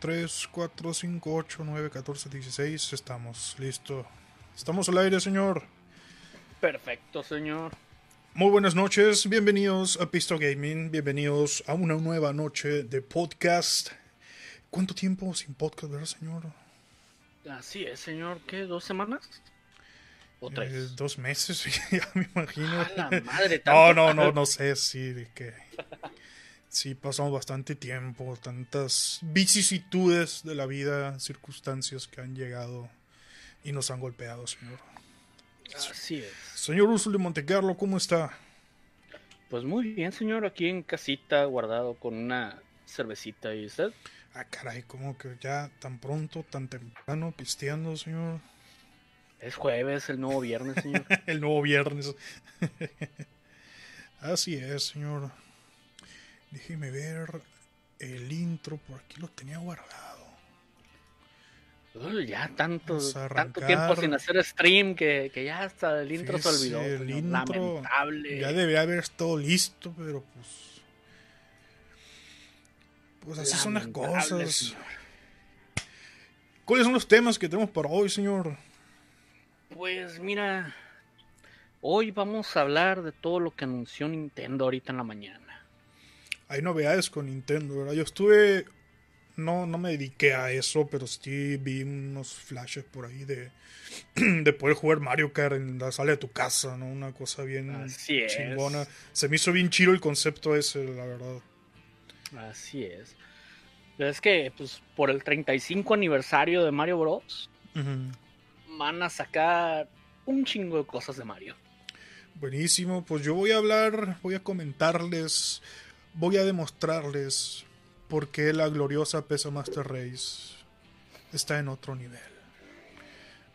3, 4, 5, 8, 9, 14, 16. Estamos, listo. Estamos al aire, señor. Perfecto, señor. Muy buenas noches, bienvenidos a Pisto Gaming, bienvenidos a una nueva noche de podcast. ¿Cuánto tiempo sin podcast, verdad, señor? Así es, señor. ¿Qué? ¿Dos semanas? ¿O Eh, tres? dos meses, ya me imagino. ¡A la madre! No, no, no, no sé, sí, de que sí pasamos bastante tiempo, tantas vicisitudes de la vida, circunstancias que han llegado y nos han golpeado, señor. Así es. Señor Úrsula de Montecarlo, ¿cómo está? Pues muy bien, señor. Aquí en casita, guardado con una cervecita. ¿Y usted? Ah, caray, como que ya tan pronto, tan temprano, pisteando, señor. Es jueves, el nuevo viernes, señor. El nuevo viernes. Así es, señor. Déjeme ver el intro, por aquí lo tenía guardado. Uy, ya tanto, tanto tiempo sin hacer stream que, que ya hasta el intro Fíjese, se olvidó. el intro Lamentable. Ya debería haber estado listo, pero pues. Pues así son las cosas. señor. ¿Cuáles son los temas que tenemos para hoy, señor? Pues mira, hoy vamos a hablar de todo lo que anunció Nintendo ahorita en la mañana. Hay novedades con Nintendo, ¿verdad? Yo estuve. No, no me dediqué a eso, pero sí vi unos flashes por ahí de, de poder jugar Mario Kart en la sala de tu casa, ¿no? Una cosa bien Así es. chingona. Se me hizo bien chido el concepto ese, la verdad. Así es. Pero es que, pues, por el 35 aniversario de Mario Bros. Van a sacar un chingo de cosas de Mario. Buenísimo, pues yo voy a hablar, voy a comentarles, voy a demostrarles por qué la gloriosa Pesa Master Race está en otro nivel.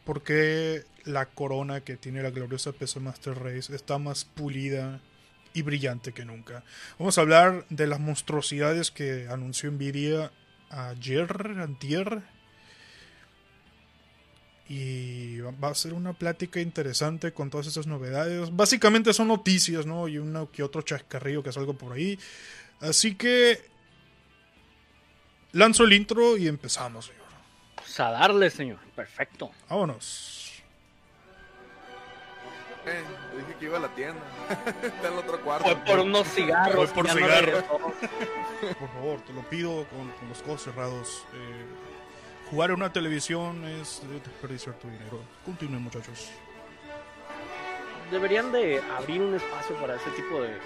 Por qué la corona que tiene la gloriosa Pesa Master Race está más pulida y brillante que nunca. Vamos a hablar de las monstruosidades que anunció Nvidia ayer, antier, y va a ser una plática interesante con todas esas novedades. Básicamente son noticias, ¿no? Y uno que otro chascarrillo que salga por ahí. Así que lanzo el intro y empezamos, señor. Pues a darle, señor. Perfecto. Vámonos. Eh, dije que iba a la tienda. Está en el otro cuarto. Fue por unos cigarros. Fue por no cigarros. regresó. Por favor, te lo pido con, con los ojos cerrados. Eh, jugar en una televisión es desperdiciar tu dinero. Continúen, muchachos. Deberían de abrir un espacio para ese tipo de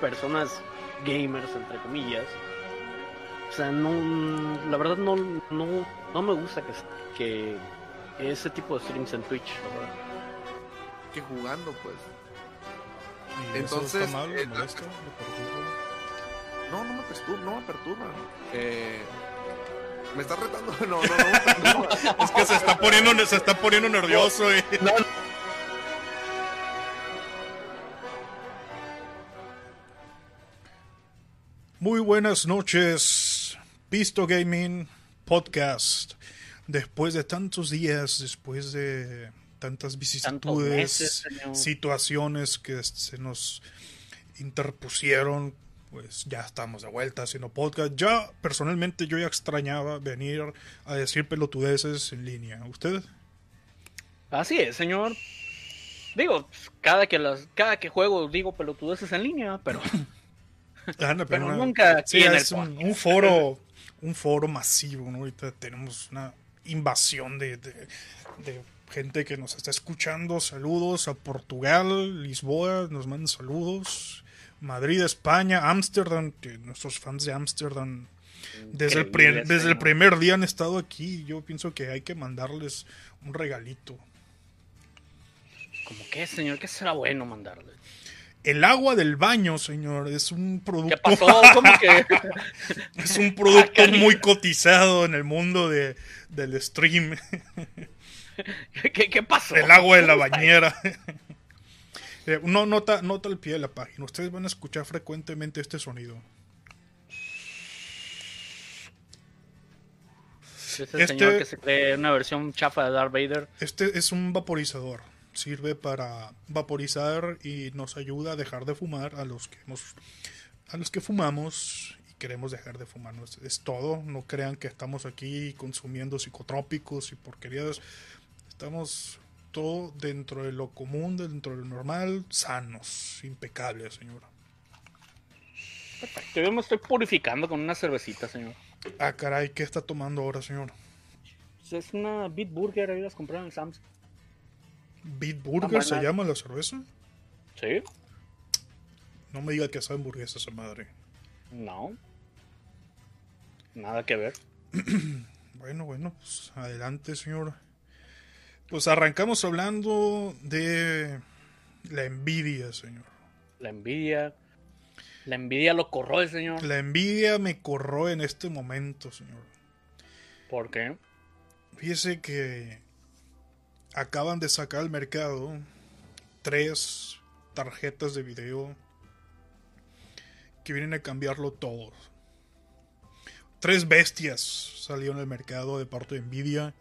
personas gamers, entre comillas. O sea, no, la verdad no, no, no me gusta que, que ese tipo de streams en Twitch, verdad. Que jugando, pues. ¿Y eso Entonces, está mal? ¿Le eh, perturba? No, no me perturba, no me perturba. Eh, me estás retando. No, no, no. Es que se está poniendo, se está poniendo nervioso. eh. Muy buenas noches, Pisto Gaming Podcast. Después de tantos días, después de tantas vicisitudes, meses, situaciones que se nos interpusieron, pues ya estamos de vuelta haciendo podcast. Ya, personalmente, yo ya extrañaba venir a decir pelotudeces en línea. ¿Usted? Así es, señor. Digo, pues, cada que las, cada que juego digo pelotudeces en línea, pero Anda, Pero una- nunca aquí Sí, en el es un, foro, un foro masivo, ¿no? Ahorita tenemos una invasión de, de- de gente que nos está escuchando. Saludos a Portugal, Lisboa, nos mandan saludos. Madrid, España, Ámsterdam, que nuestros fans de Ámsterdam desde, el, pri- desde el primer día han estado aquí. Yo pienso que hay que mandarles un regalito. como que, señor, que será bueno mandarle. El agua del baño, señor, es un producto. ¿Qué pasó? ¿Cómo que? Es un producto muy cotizado en el mundo de, del stream. ¿Qué, qué pasó? El agua de la ¿Cómo bañera. Eh, No, nota, nota al pie de la página. Ustedes van a escuchar frecuentemente este sonido. Es el Este- señor que se cree una versión chafa de Darth Vader. Este es un vaporizador. Sirve para vaporizar y nos ayuda a dejar de fumar a los que hemos, a los que fumamos y queremos dejar de fumar. ¿no? Es, es todo. No crean que estamos aquí consumiendo psicotrópicos y porquerías. Estamos todo dentro de lo común, dentro de lo normal, sanos, impecables, señora. Perfecto. Yo me estoy purificando con una cervecita, señor. Ah, caray, ¿qué está tomando ahora, señor? Pues Es una Beat Burger, ahí las compré en el Sam's. ¿Beat Burger buena. se llama la cerveza? ¿Sí? No me diga que sabe hamburguesa esa madre. No. Nada que ver. Bueno, bueno, pues adelante, señor. Pues arrancamos hablando de la envidia, señor. La envidia. La envidia lo corroe, señor. La envidia me corroe en este momento, señor. ¿Por qué? Fíjese que acaban de sacar al mercado tres tarjetas de video que vienen a cambiarlo todo. Tres bestias salieron al mercado de parte de Nvidia.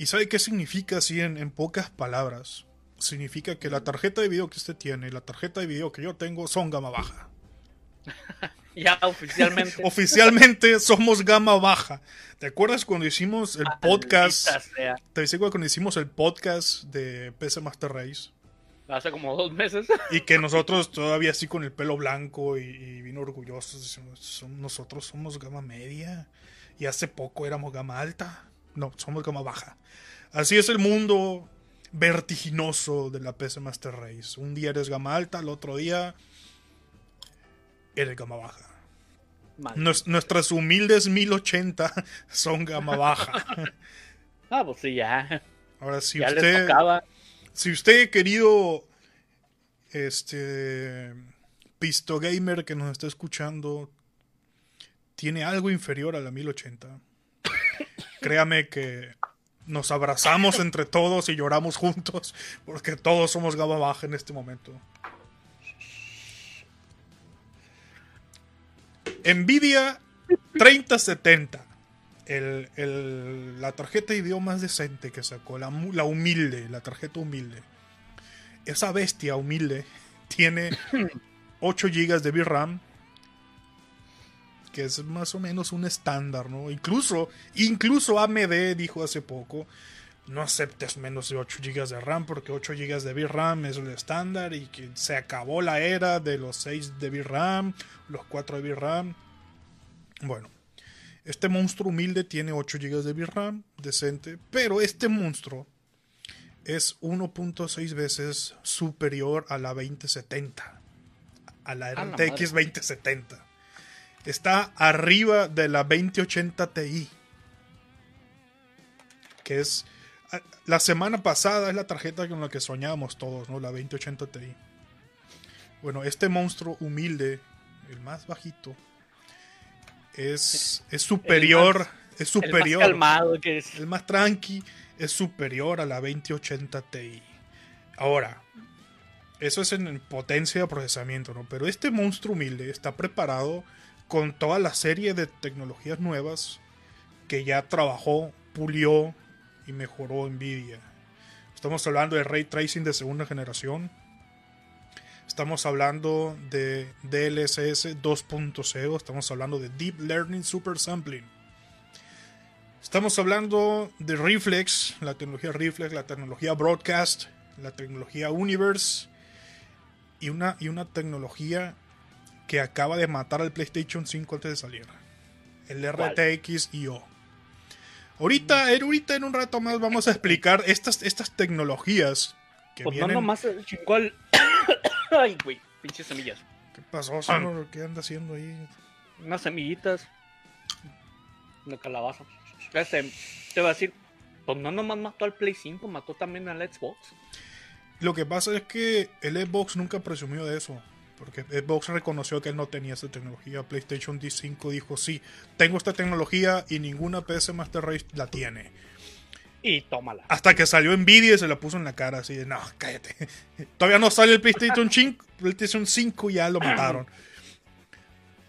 ¿Y sabe qué significa así en, en pocas palabras? Significa que la tarjeta de video que usted tiene y la tarjeta de video que yo tengo son gama baja. Ya oficialmente. Oficialmente somos gama baja. ¿Te acuerdas cuando hicimos el podcast? Te decía cuando hicimos el podcast de PC Master Race. Hace como dos meses. Y que nosotros todavía así con el pelo blanco y, y bien orgullosos decimos, "Son- nosotros somos gama media. Y hace poco éramos gama alta. No, somos gama baja. Así es el mundo vertiginoso de la PC Master Race. Un día eres gama alta, el otro día eres gama baja. Nuestras humildes 1080 son gama baja. Ah, pues sí, ya. Ahora, si ya usted, si usted, querido este Pisto Gamer que nos está escuchando, tiene algo inferior a la 1080, créame que nos abrazamos entre todos y lloramos juntos, porque todos somos gama baja en este momento. Nvidia 3070. El, el- la tarjeta de video más decente que sacó, la, la humilde, la tarjeta humilde. Esa bestia humilde tiene 8 GB de VRAM, que es más o menos un estándar, ¿no? Incluso, incluso AMD dijo hace poco, no aceptes menos de 8 GB de RAM porque 8 GB de VRAM es el estándar y que se acabó la era de los 6 de VRAM, los 4 de VRAM. Bueno, este monstruo humilde tiene 8 GB de VRAM, decente, pero este monstruo es 1.6 veces superior a la 2070, a la RTX madre. 2070. Está arriba de la 2080 Ti, que es la semana pasada es la tarjeta con la que soñábamos todos, ¿no? La 2080 Ti. Bueno, este monstruo humilde, el más bajito, es, es superior, es El superior. más calmado que es. El más tranqui es superior a la 2080 Ti. Ahora, eso es en potencia de procesamiento, ¿no? Pero este monstruo humilde está preparado con toda la serie de tecnologías nuevas que ya trabajó, pulió y mejoró Nvidia. Estamos hablando de ray tracing de segunda generación. Estamos hablando de DLSS 2.0. Estamos hablando de Deep Learning Super Sampling. Estamos hablando de Reflex, la tecnología Reflex, la tecnología Broadcast, la tecnología Universe y una, y una tecnología que acaba de matar al PlayStation 5 antes de salir. El. RTX IO. Ahorita, ahorita en un rato más vamos a explicar estas, estas tecnologías que Pues no vienen. nomás el el. Ay, güey. Pinches semillas. ¿Qué pasó, señor? ¿Qué anda haciendo ahí? Unas semillitas. De calabaza. Este, te va a decir. Pues no nomás mató al Play 5, mató también al Xbox. Lo que pasa es que el Xbox nunca presumió de eso. Porque Xbox reconoció que él no tenía esta tecnología. PlayStation 5 dijo, sí, tengo esta tecnología y ninguna PC Master Race la tiene. Y tómala. Hasta que salió Nvidia y se la puso en la cara así de, no, cállate. Todavía no sale el PlayStation 5, PlayStation 5 y ya lo mataron.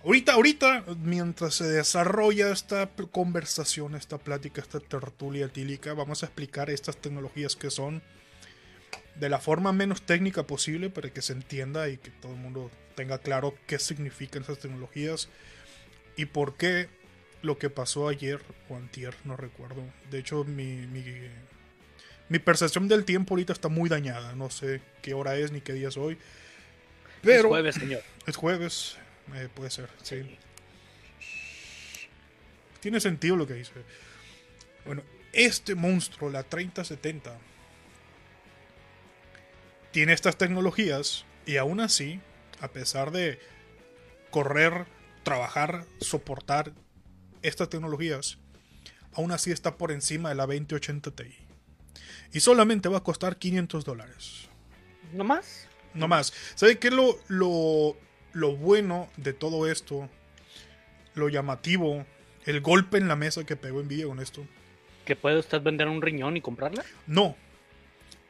Ahorita, ahorita, mientras se desarrolla esta conversación, esta plática, esta tertulia etílica, vamos a explicar estas tecnologías que son. De la forma menos técnica posible para que se entienda y que todo el mundo tenga claro qué significan esas tecnologías y por qué lo que pasó ayer o antier, no recuerdo. De hecho, mi, mi, mi percepción del tiempo ahorita está muy dañada. No sé qué hora es ni qué día es hoy. Pero Es jueves, señor. es jueves, eh, puede ser, sí. Tiene sentido lo que dice. Bueno, este monstruo, la 3070, tiene estas tecnologías y aún así, a pesar de correr, trabajar, soportar estas tecnologías, aún así está por encima de la 2080 Ti. Y solamente va a costar 500 dólares. ¿No más? No más. ¿Sabe qué es lo, lo, lo bueno de todo esto? Lo llamativo, el golpe en la mesa que pegó Nvidia con esto. ¿Que puede usted vender un riñón y comprarla? No.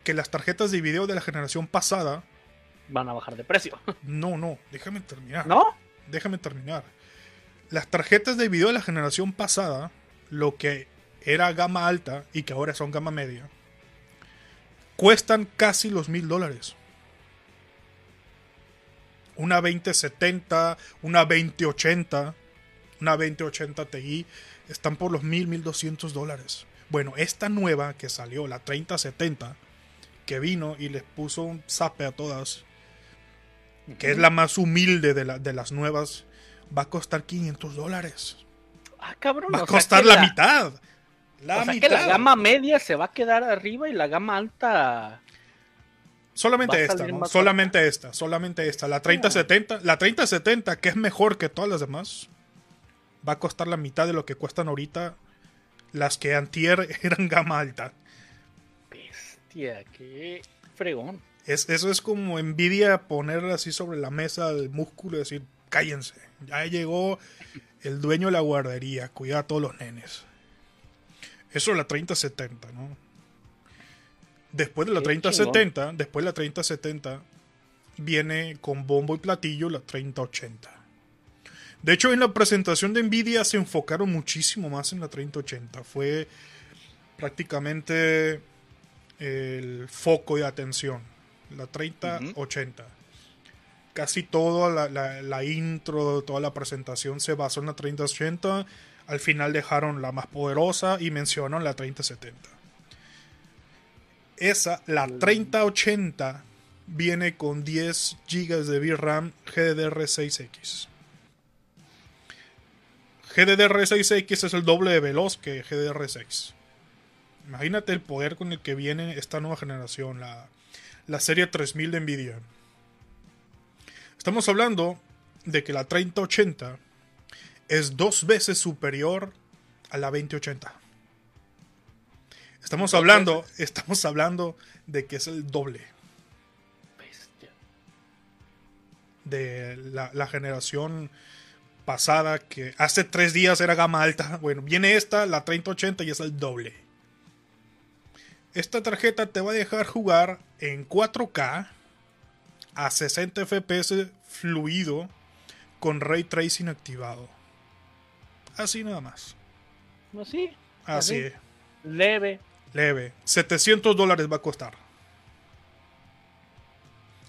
Que las tarjetas de video de la generación pasada. Van a bajar de precio. No, no, déjame terminar. ¿No? Déjame terminar. Las tarjetas de video de la generación pasada, lo que era gama alta y que ahora son gama media, cuestan casi los mil dólares. Una 2070, una 2080, una 2080 Ti, están por los mil, mil doscientos dólares. Bueno, esta nueva que salió, la 3070, que vino y les puso un zape a todas, que es la más humilde de, la- de las nuevas, va a costar 500 dólares. Ah, cabrón. Va a costar la, mitad. La o sea mitad. que la gama media se va a quedar arriba y la gama alta. Solamente esta, ¿no? Solamente esta, solamente esta. La 3070, la 3070, que es mejor que todas las demás, va a costar la mitad de lo que cuestan ahorita las que antier eran gama alta. Bestia, qué fregón. Es, eso es como envidia poner así sobre la mesa el músculo y decir, cállense, ya llegó el dueño de la guardería, cuida a todos los nenes. Eso es la 3070, ¿no? Después de la Qué 3070, después de la 3070, viene con bombo y platillo la 3080. De hecho, en la presentación de Nvidia se enfocaron muchísimo más en la 3080. Fue prácticamente el foco de atención. La 3080. Casi toda la, la- la intro, toda la presentación se basó en la 3080. Al final dejaron la más poderosa y mencionaron la 3070. Esa, la 3080, viene con 10 GB de VRAM GDDR6X. GDDR6X es el doble de veloz que GDDR6. Imagínate el poder con el que viene esta nueva generación, la, la serie 3000 de Nvidia. Estamos hablando de que la 3080 es dos veces superior a la 2080. Estamos hablando, estamos hablando de que es el doble de la, la generación pasada que hace tres días era gama alta. Bueno, viene esta, la 3080 y es el doble. Esta tarjeta te va a dejar jugar en 4K a 60 FPS fluido con ray tracing activado. Así nada más. Así. Así, Así. Leve. leve. 700 dólares va a costar.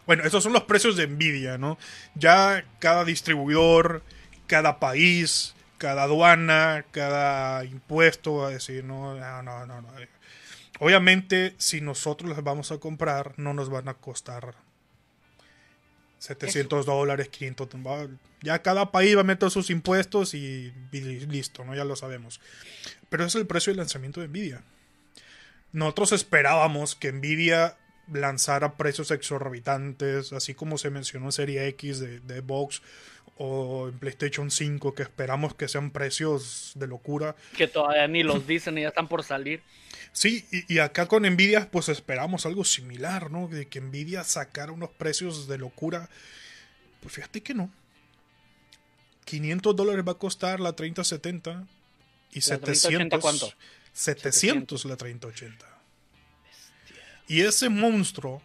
Bueno, esos son los precios de Nvidia, ¿no? Ya cada distribuidor, cada país, cada aduana, cada impuesto va a decir, no, no, no, no. no. Obviamente, si nosotros las vamos a comprar, no nos van a costar 700 dólares, 500. va- Ya cada país va a meter sus impuestos y, listo, ¿no? Ya lo sabemos. Pero es el precio de lanzamiento de Nvidia. Nosotros esperábamos que Nvidia lanzara precios exorbitantes, así como se mencionó en Serie X de, de Xbox o en PlayStation 5, que esperamos que sean precios de locura. Que todavía ni los dicen y ya están por salir. Sí, y, y acá con Nvidia pues esperamos algo similar, ¿no? De que Nvidia sacara unos precios de locura. Pues fíjate que no. 500 dólares va a costar la 3070 y ¿La 700 3080 cuánto? 700 la 3080. Y ese monstruo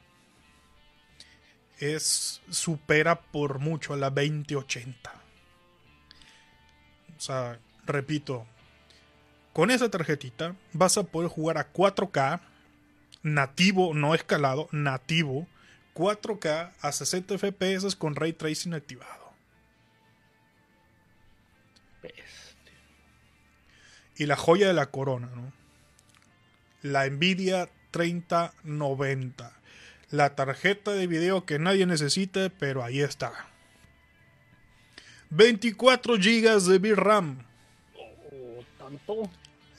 es supera por mucho a la 2080. O sea, repito, con esa tarjetita vas a poder jugar a 4K nativo, no escalado, nativo, 4K a 60 FPS con ray tracing activado. Bestia. Y la joya de la corona, ¿no? La Nvidia 3090. La tarjeta de video que nadie necesita, pero ahí está. 24 GB de VRAM. Oh, tanto.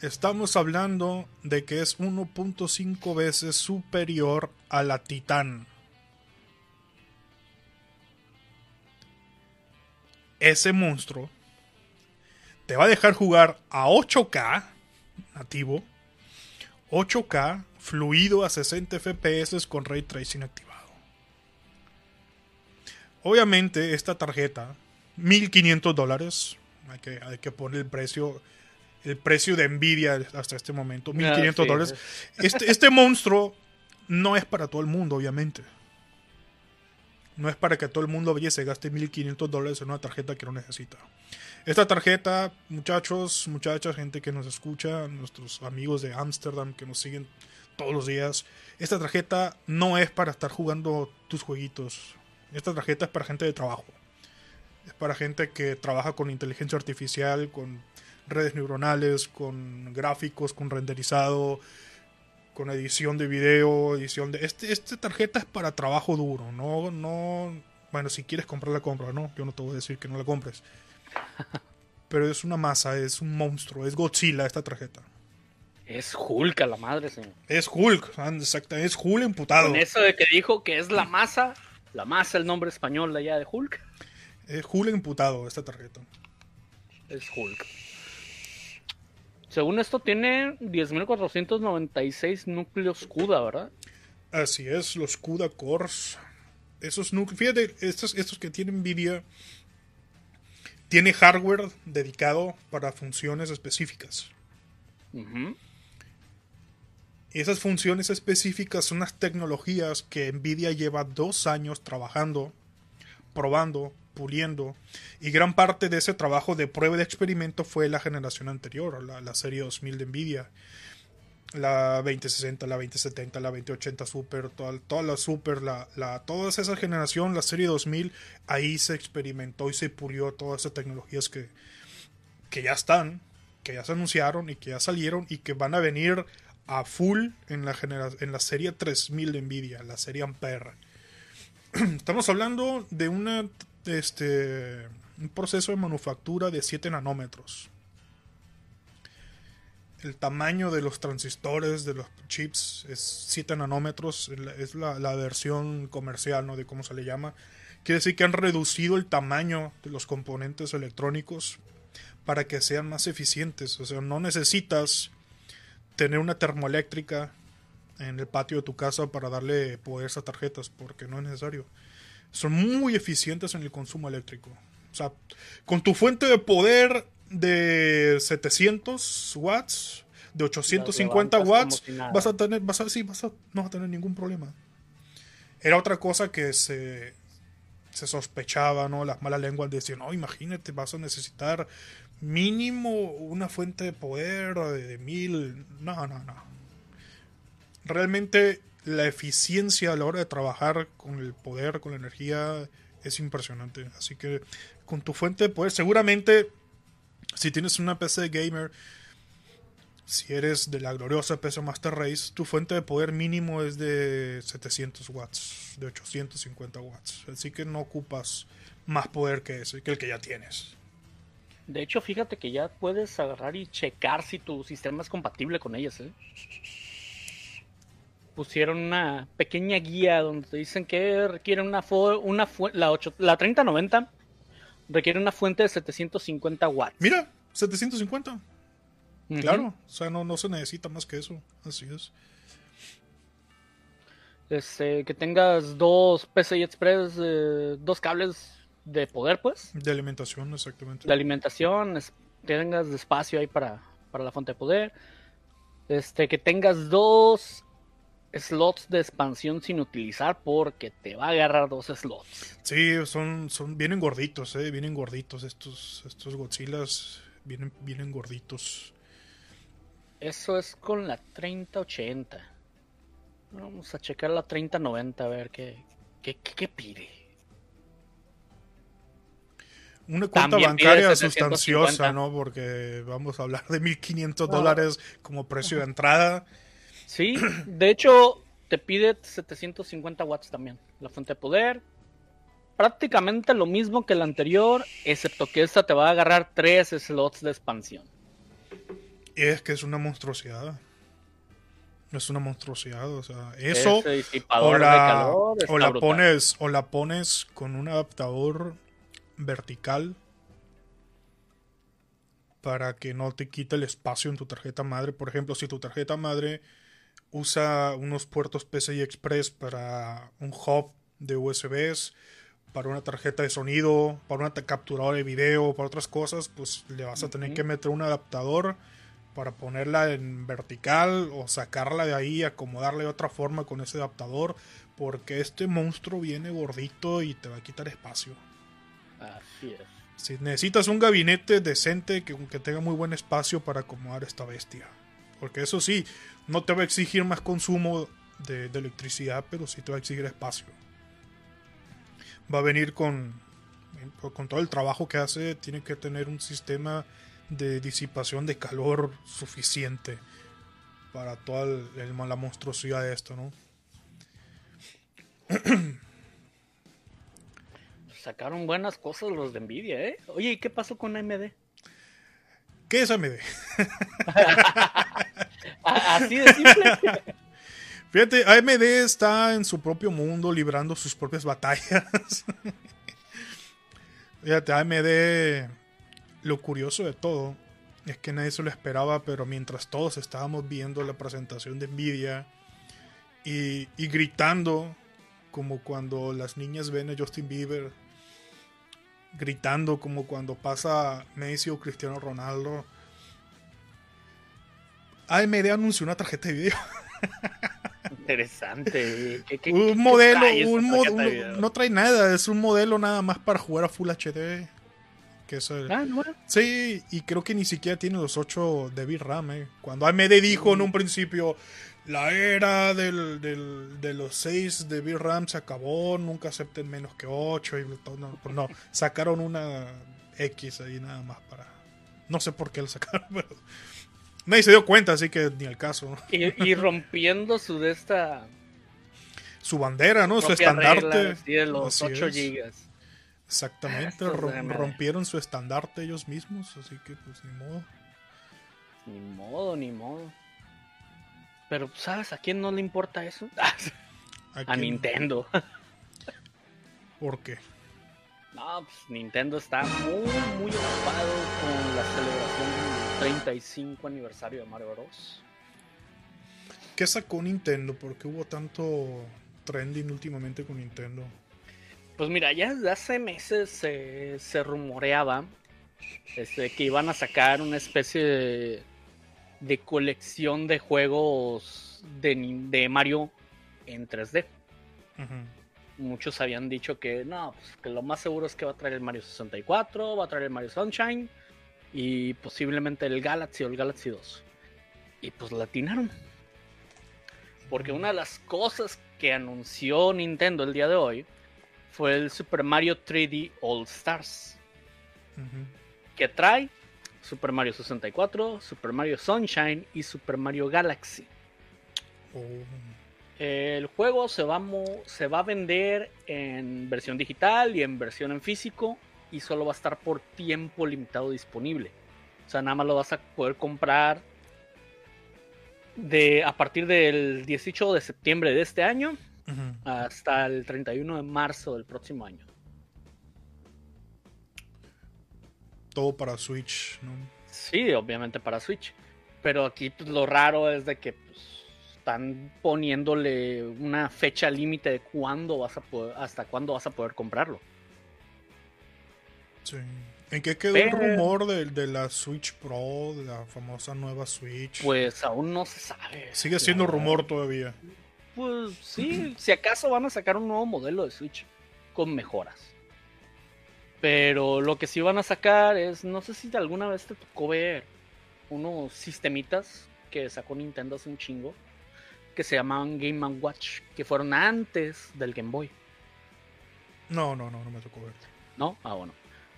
Estamos hablando de que es 1.5 veces superior a la Titan. Ese monstruo te va a dejar jugar a 8K nativo, 8K fluido a 60 FPS con ray tracing activado. Obviamente esta tarjeta, 1500 dólares, hay que, hay que poner el precio el precio de Nvidia hasta este momento, 1500 Ah, sí, dólares. Este, este monstruo no es para todo el mundo, obviamente. No es para que todo el mundo vaya y se gaste 1500 dólares en una tarjeta que no necesita. Esta tarjeta, muchachos, muchachas, gente que nos escucha, nuestros amigos de Amsterdam que nos siguen todos los días, esta tarjeta no es para estar jugando tus jueguitos. Esta tarjeta es para gente de trabajo. Es para gente que trabaja con inteligencia artificial, con redes neuronales, con gráficos, con renderizado, con edición de video, edición de... Este, esta tarjeta es para trabajo duro, no, no... Bueno, si quieres comprarla, compra, ¿no? Yo no te voy a decir que no la compres. Pero es una masa, es un monstruo, es Godzilla esta tarjeta. Es Hulk a la madre, señor. Es Hulk, exacto, es Hulk emputado. Con eso de que dijo que es la masa, la masa, el nombre español de allá de Hulk, Es Hulk emputado esta tarjeta. es Hulk. Según esto tiene 10.496 núcleos CUDA, ¿verdad? Así es, los CUDA cores. Esos núcleos. Fíjate, estos, estos que tiene Nvidia. Tiene hardware dedicado para funciones específicas. Esas funciones específicas son las tecnologías que Nvidia lleva dos años trabajando, probando, puliendo. Y gran parte de ese trabajo de prueba de experimento fue la generación anterior, la, la serie 2000 de Nvidia. La 2060, la 2070, la 2080 Super, toda, toda la Super, la, la, toda esa generación, la serie 2000, ahí se experimentó y se pulió todas esas tecnologías que, que ya están, que ya se anunciaron y que ya salieron y que van a venir a full en la, genera en la serie 3000 de Nvidia, la serie Ampere. Estamos hablando de una, este, un proceso de manufactura de 7 nanómetros. El tamaño de los transistores, de los chips, es 7 nanómetros. Es la, la versión comercial, ¿no? De cómo se le llama. Quiere decir que han reducido el tamaño de los componentes electrónicos para que sean más eficientes. O sea, no necesitas tener una termoeléctrica en el patio de tu casa para darle poder a esas tarjetas, porque no es necesario. Son muy eficientes en el consumo eléctrico. O sea, con tu fuente de poder de 700 watts, de 850 watts, vas a tener, vas a, sí, vas a, no vas a tener ningún problema. Era otra cosa que se, se sospechaba, ¿no? Las malas lenguas decían, no, imagínate, vas a necesitar mínimo una fuente de poder de, mil. No, no, no. Realmente la eficiencia a la hora de trabajar con el poder, con la energía, es impresionante. Así que con tu fuente de poder, seguramente si tienes una PC gamer, si eres de la gloriosa PC Master Race, tu fuente de poder mínimo es de 700 watts, de 850 watts. Así que no ocupas más poder que ese, que el que ya tienes. De hecho, fíjate que ya puedes agarrar y checar si tu sistema es compatible con ellas, ¿eh? Pusieron una pequeña guía donde te dicen que requiere una, una la, 8, la 3090 requiere una fuente de 750 watts. Mira, 750. Uh -huh. Claro, o sea, no, no se necesita más que eso. Así es. Este, que tengas dos PCI Express, eh, dos cables de poder, pues. De alimentación, exactamente. De alimentación, es, tengas espacio ahí para, para la fuente de poder. Este, que tengas dos slots de expansión sin utilizar porque te va a agarrar dos slots. Sí, son, son vienen gorditos, eh, vienen gorditos estos, estos Godzillas, vienen, vienen gorditos. Eso es con la 3080. Vamos a checar la 3090 a ver qué, qué, qué, qué pide. Una cuenta También bancaria 750. sustanciosa, ¿no? Porque vamos a hablar de 1500 dólares como precio de entrada. Sí, de hecho, te pide 750 watts también. La fuente de poder. Prácticamente lo mismo que la anterior, excepto que esta te va a agarrar tres slots de expansión. Y es que es una monstruosidad. Es una monstruosidad, o sea, eso o de la, calor o la brutal. pones o la pones con un adaptador vertical para que no te quite el espacio en tu tarjeta madre. Por ejemplo, si tu tarjeta madre usa unos puertos PCI Express para un hub de USBs, para una tarjeta de sonido, para una capturadora de video, para otras cosas, pues le vas a tener que meter un adaptador para ponerla en vertical o sacarla de ahí, acomodarle de otra forma con ese adaptador, porque este monstruo viene gordito y te va a quitar espacio. Así es. Si necesitas un gabinete decente que, que tenga muy buen espacio para acomodar esta bestia. Porque eso sí, no te va a exigir más consumo de, electricidad, pero sí te va a exigir espacio. Va a venir con, con todo el trabajo que hace, tiene que tener un sistema de disipación de calor suficiente para toda la monstruosidad de esto, ¿no? Sacaron buenas cosas los de Nvidia, ¿eh? Oye, ¿y qué pasó con AMD? ¿Qué es AMD? Así de simple. Fíjate, AMD está en su propio mundo librando sus propias batallas. Fíjate, AMD, lo curioso de todo es que nadie se lo esperaba, pero mientras todos estábamos viendo la presentación de Nvidia y, y gritando, como cuando las niñas ven a Justin Bieber, gritando como cuando pasa Messi o Cristiano Ronaldo, AMD anunció una tarjeta de video. Interesante. ¿Qué- qué- qué- un qué modelo, un mo- tarjeta de un- video? no trae nada, es un modelo nada más para jugar a Full HD. Que es el- Ah, no. Sí, y creo que ni siquiera tiene los 8 de VRAM. Eh. Cuando AMD dijo en un principio, la era del, del- de los 6 de VRAM se acabó, nunca acepten menos que 8. Y no, pues no, sacaron una X ahí nada más para... No sé por qué lo sacaron, pero... Nadie se dio cuenta, así que ni el caso. ¿no? Y, y rompiendo su de esta Su bandera, ¿no? Su estandarte. de los Así 8 es. gigas. Exactamente, rom- AMD. rompieron su estandarte ellos mismos, así que pues ni modo. Ni modo, ni modo. Pero, ¿sabes a quién no le importa eso? A? Nintendo. ¿Por qué? No, pues Nintendo está muy, muy ocupado con la celebración del 35 aniversario de Mario Bros. ¿Qué sacó Nintendo? ¿Por qué hubo tanto trending últimamente con Nintendo? Pues mira, ya desde hace meses se, se rumoreaba este, que iban a sacar una especie de, de colección de juegos de, de Mario en 3D. Ujú. Muchos habían dicho que no, pues, que lo más seguro es que va a traer el Mario 64, va a traer el Mario Sunshine y posiblemente el Galaxy o el Galaxy 2. Y pues latinaron. Porque una de las cosas que anunció Nintendo el día de hoy fue el Super Mario 3D All Stars. Que trae Super Mario 64, Super Mario Sunshine y Super Mario Galaxy. Oh, El juego se va, a mo- se va a vender en versión digital y en versión en físico y solo va a estar por tiempo limitado disponible. O sea, nada más lo vas a poder comprar de, a partir del 18 de septiembre de este año hasta el 31 de marzo del próximo año. Todo para Switch, ¿no? Sí, obviamente para Switch. Pero aquí pues, lo raro es de que pues, están poniéndole una fecha límite de cuándo vas a poder, hasta cuándo vas a poder comprarlo. Sí. ¿En qué quedó Pero- el rumor de, de la Switch Pro, de la famosa nueva Switch? Pues aún no se sabe. Sigue siendo rumor todavía. Pues sí, si acaso van a sacar un nuevo modelo de Switch con mejoras. Pero lo que sí van a sacar es, no sé si alguna vez te tocó ver unos sistemitas que sacó Nintendo hace un chingo, que se llamaban Game Watch, que fueron antes del Game Boy. No, no, no, no me tocó ver. ¿No? Ah, bueno.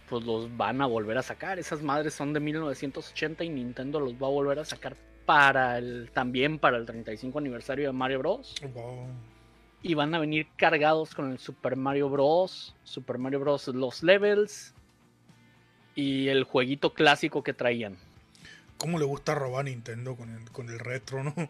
Pues los van a volver a sacar. Esas madres son de 1980 y Nintendo los va a volver a sacar para el también para el 35 aniversario de Mario Bros. Wow. Y van a venir cargados con el Super Mario Bros. Super Mario Bros. Los levels y el jueguito clásico que traían. ¿Cómo le gusta robar a Nintendo con el, con el retro, no?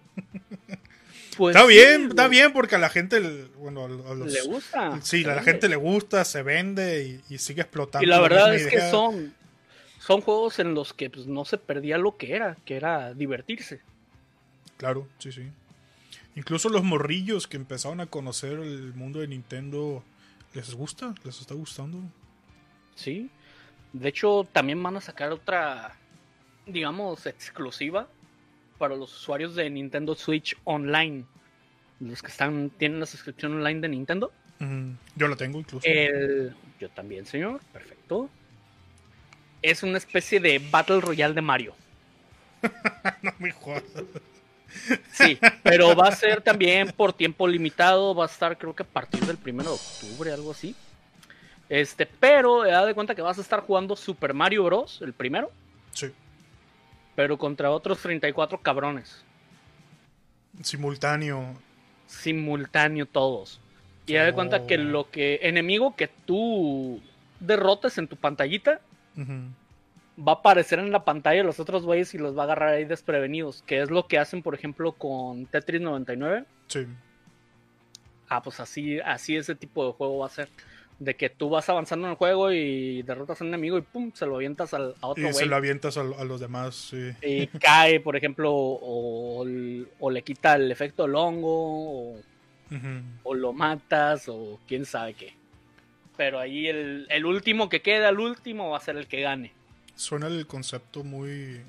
Pues está sí, bien, está bien porque a la gente, bueno, a los- Le gusta. Sí, a la gente le gusta, se vende y, y sigue explotando. Y la verdad es que son, son juegos en los que pues, no se perdía lo que era, que era divertirse. Claro, sí, sí. Incluso los morrillos que empezaron a conocer el mundo de Nintendo, ¿les gusta? ¿Les está gustando? Sí. De hecho, también van a sacar otra, digamos, exclusiva para los usuarios de Nintendo Switch Online. Los que están tienen la suscripción online de Nintendo. Yo la tengo incluso. El, yo también, señor. Perfecto. Es una especie de Battle Royale de Mario. no me jodas. Sí, pero va a ser también por tiempo limitado. Va a estar, creo que a partir del 1 de octubre, algo así. Este, pero da de cuenta que vas a estar jugando Super Mario Bros. el primero, Sí, pero contra otros 34 cabrones. simultáneo. Simultáneo todos. Y da de cuenta que Oh. lo que enemigo que tú derrotes en tu pantallita Ujú. Va a aparecer en la pantalla los otros güeyes y los va a agarrar ahí desprevenidos. Que es lo que hacen, por ejemplo, con Tetris 99. Sí. Ah, pues así, así ese tipo de juego va a ser. De que tú vas avanzando en el juego y derrotas a un enemigo y pum, se lo avientas al, a otro Y se lo avientas a, a los demás, sí. Y cae, por ejemplo, o, o le quita el efecto del hongo, o lo matas, o quién sabe qué. Pero ahí el, el último que queda, el último, va a ser el que gane. Suena el concepto muy,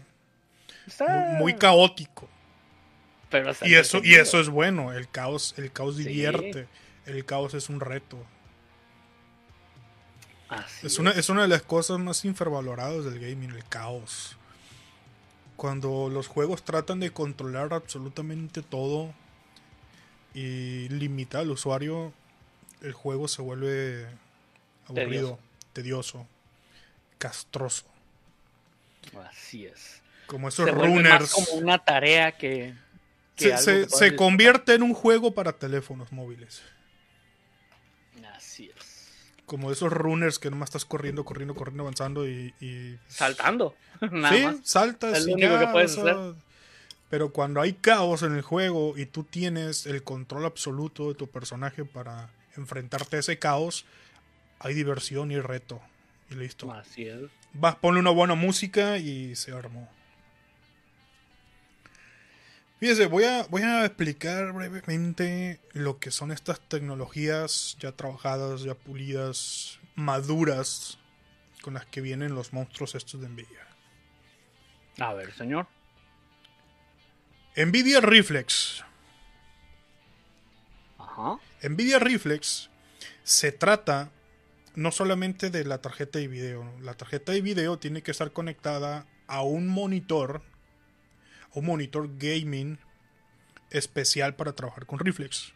Está- muy, muy caótico. pero Y eso, y eso es bueno. El caos, el caos Sí. divierte. El caos es un reto. Así Es una, es una de las cosas más infravaloradas del gaming, el caos. Cuando los juegos tratan de controlar absolutamente todo y limitar al usuario, el juego se vuelve aburrido, tedioso, castroso. Así es. Como esos se runners. como una tarea que, que Se, se- que convierte en un juego para teléfonos móviles. Así es. Como esos runners que nomás estás corriendo, corriendo, corriendo, avanzando y. y- Saltando. Nada sí, más. saltas. Es lo único ya, que puedes hacer. Pero cuando hay caos en el juego y tú tienes el control absoluto de tu personaje para enfrentarte a ese caos, hay diversión y reto. Y listo. Así es. Vas, ponle una buena música y se armó. Fíjese, voy a, voy a explicar brevemente lo que son estas tecnologías ya trabajadas, ya pulidas, maduras, con las que vienen los monstruos estos de Nvidia. A ver, señor. Nvidia Reflex. Ajá. Nvidia Reflex se trata no solamente de la tarjeta de video. ¿no? La tarjeta de video tiene que estar conectada a un monitor, a un monitor gaming especial para trabajar con Reflex.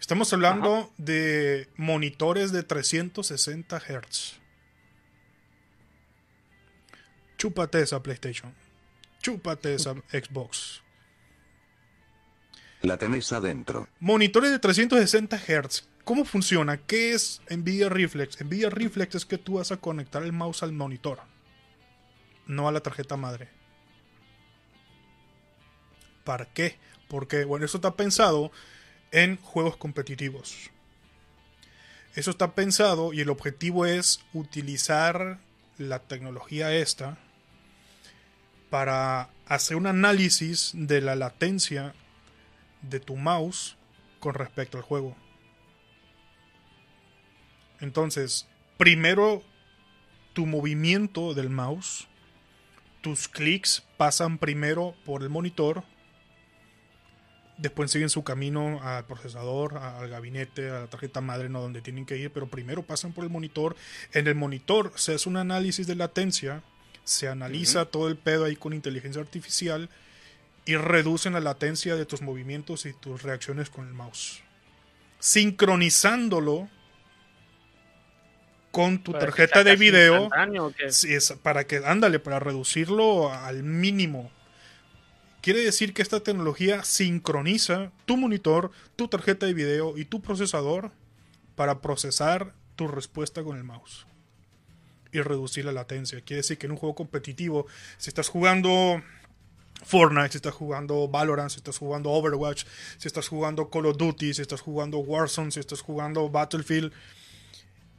Estamos hablando de monitores de 360 Hz. Chúpate esa PlayStation. Chúpate esa Xbox. La tenés adentro. Monitores de 360 Hz. ¿Cómo funciona? ¿Qué es Nvidia Reflex? Nvidia Reflex es que tú vas a conectar el mouse al monitor, no a la tarjeta madre. ¿Para qué? Porque, bueno, eso está pensado en juegos competitivos. Eso está pensado y el objetivo es utilizar la tecnología esta para hacer un análisis de la latencia de tu mouse con respecto al juego. Entonces, primero tu movimiento del mouse, tus clics pasan primero por el monitor, después siguen su camino al procesador, al gabinete, a la tarjeta madre, no donde tienen que ir, pero primero pasan por el monitor. En el monitor se hace un análisis de latencia, se analiza todo el pedo ahí con inteligencia artificial y reducen la latencia de tus movimientos y tus reacciones con el mouse. Sincronizándolo con tu tarjeta de video. Sí, es para que, ándale, para reducirlo al mínimo. Quiere decir que esta tecnología sincroniza tu monitor, tu tarjeta de video y tu procesador para procesar tu respuesta con el mouse y reducir la latencia. Quiere decir que en un juego competitivo, si estás jugando Fortnite, si estás jugando Valorant, si estás jugando Overwatch, si estás jugando Call of Duty, si estás jugando Warzone, si estás jugando Battlefield,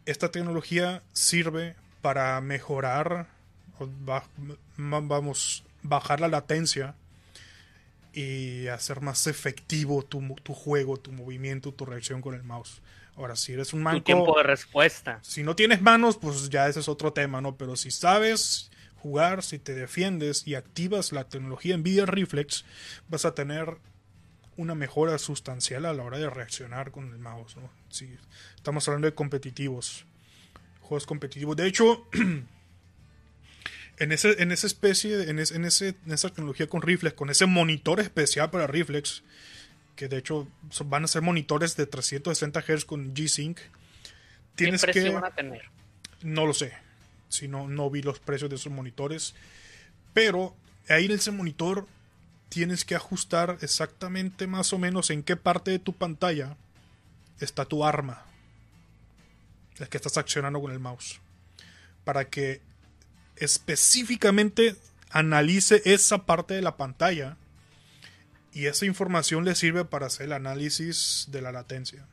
esta tecnología sirve para mejorar, vamos, bajar la latencia y hacer más efectivo tu, tu juego, tu movimiento, tu reacción con el mouse. Ahora, si eres un tu manco, tiempo de respuesta. si no tienes manos, pues ya ese es otro tema, ¿no? Pero si sabes jugar, si te defiendes y activas la tecnología Nvidia Reflex, vas a tener una mejora sustancial a la hora de reaccionar con el mouse, ¿no? Si estamos hablando de competitivos, juegos competitivos. De hecho, en, ese, en esa especie, en, ese- en, ese, en esa tecnología con Reflex, con ese monitor especial para Reflex, que de hecho van a ser monitores de 360 Hz con G-Sync, ¿Qué tienes precio que... van a tener? No lo sé. Si no, no vi los precios de esos monitores. Pero ahí en ese monitor tienes que ajustar exactamente más o menos en qué parte de tu pantalla está tu arma. La que estás accionando con el mouse. Para que específicamente analice esa parte de la pantalla. Y esa información le sirve para hacer el análisis de la latencia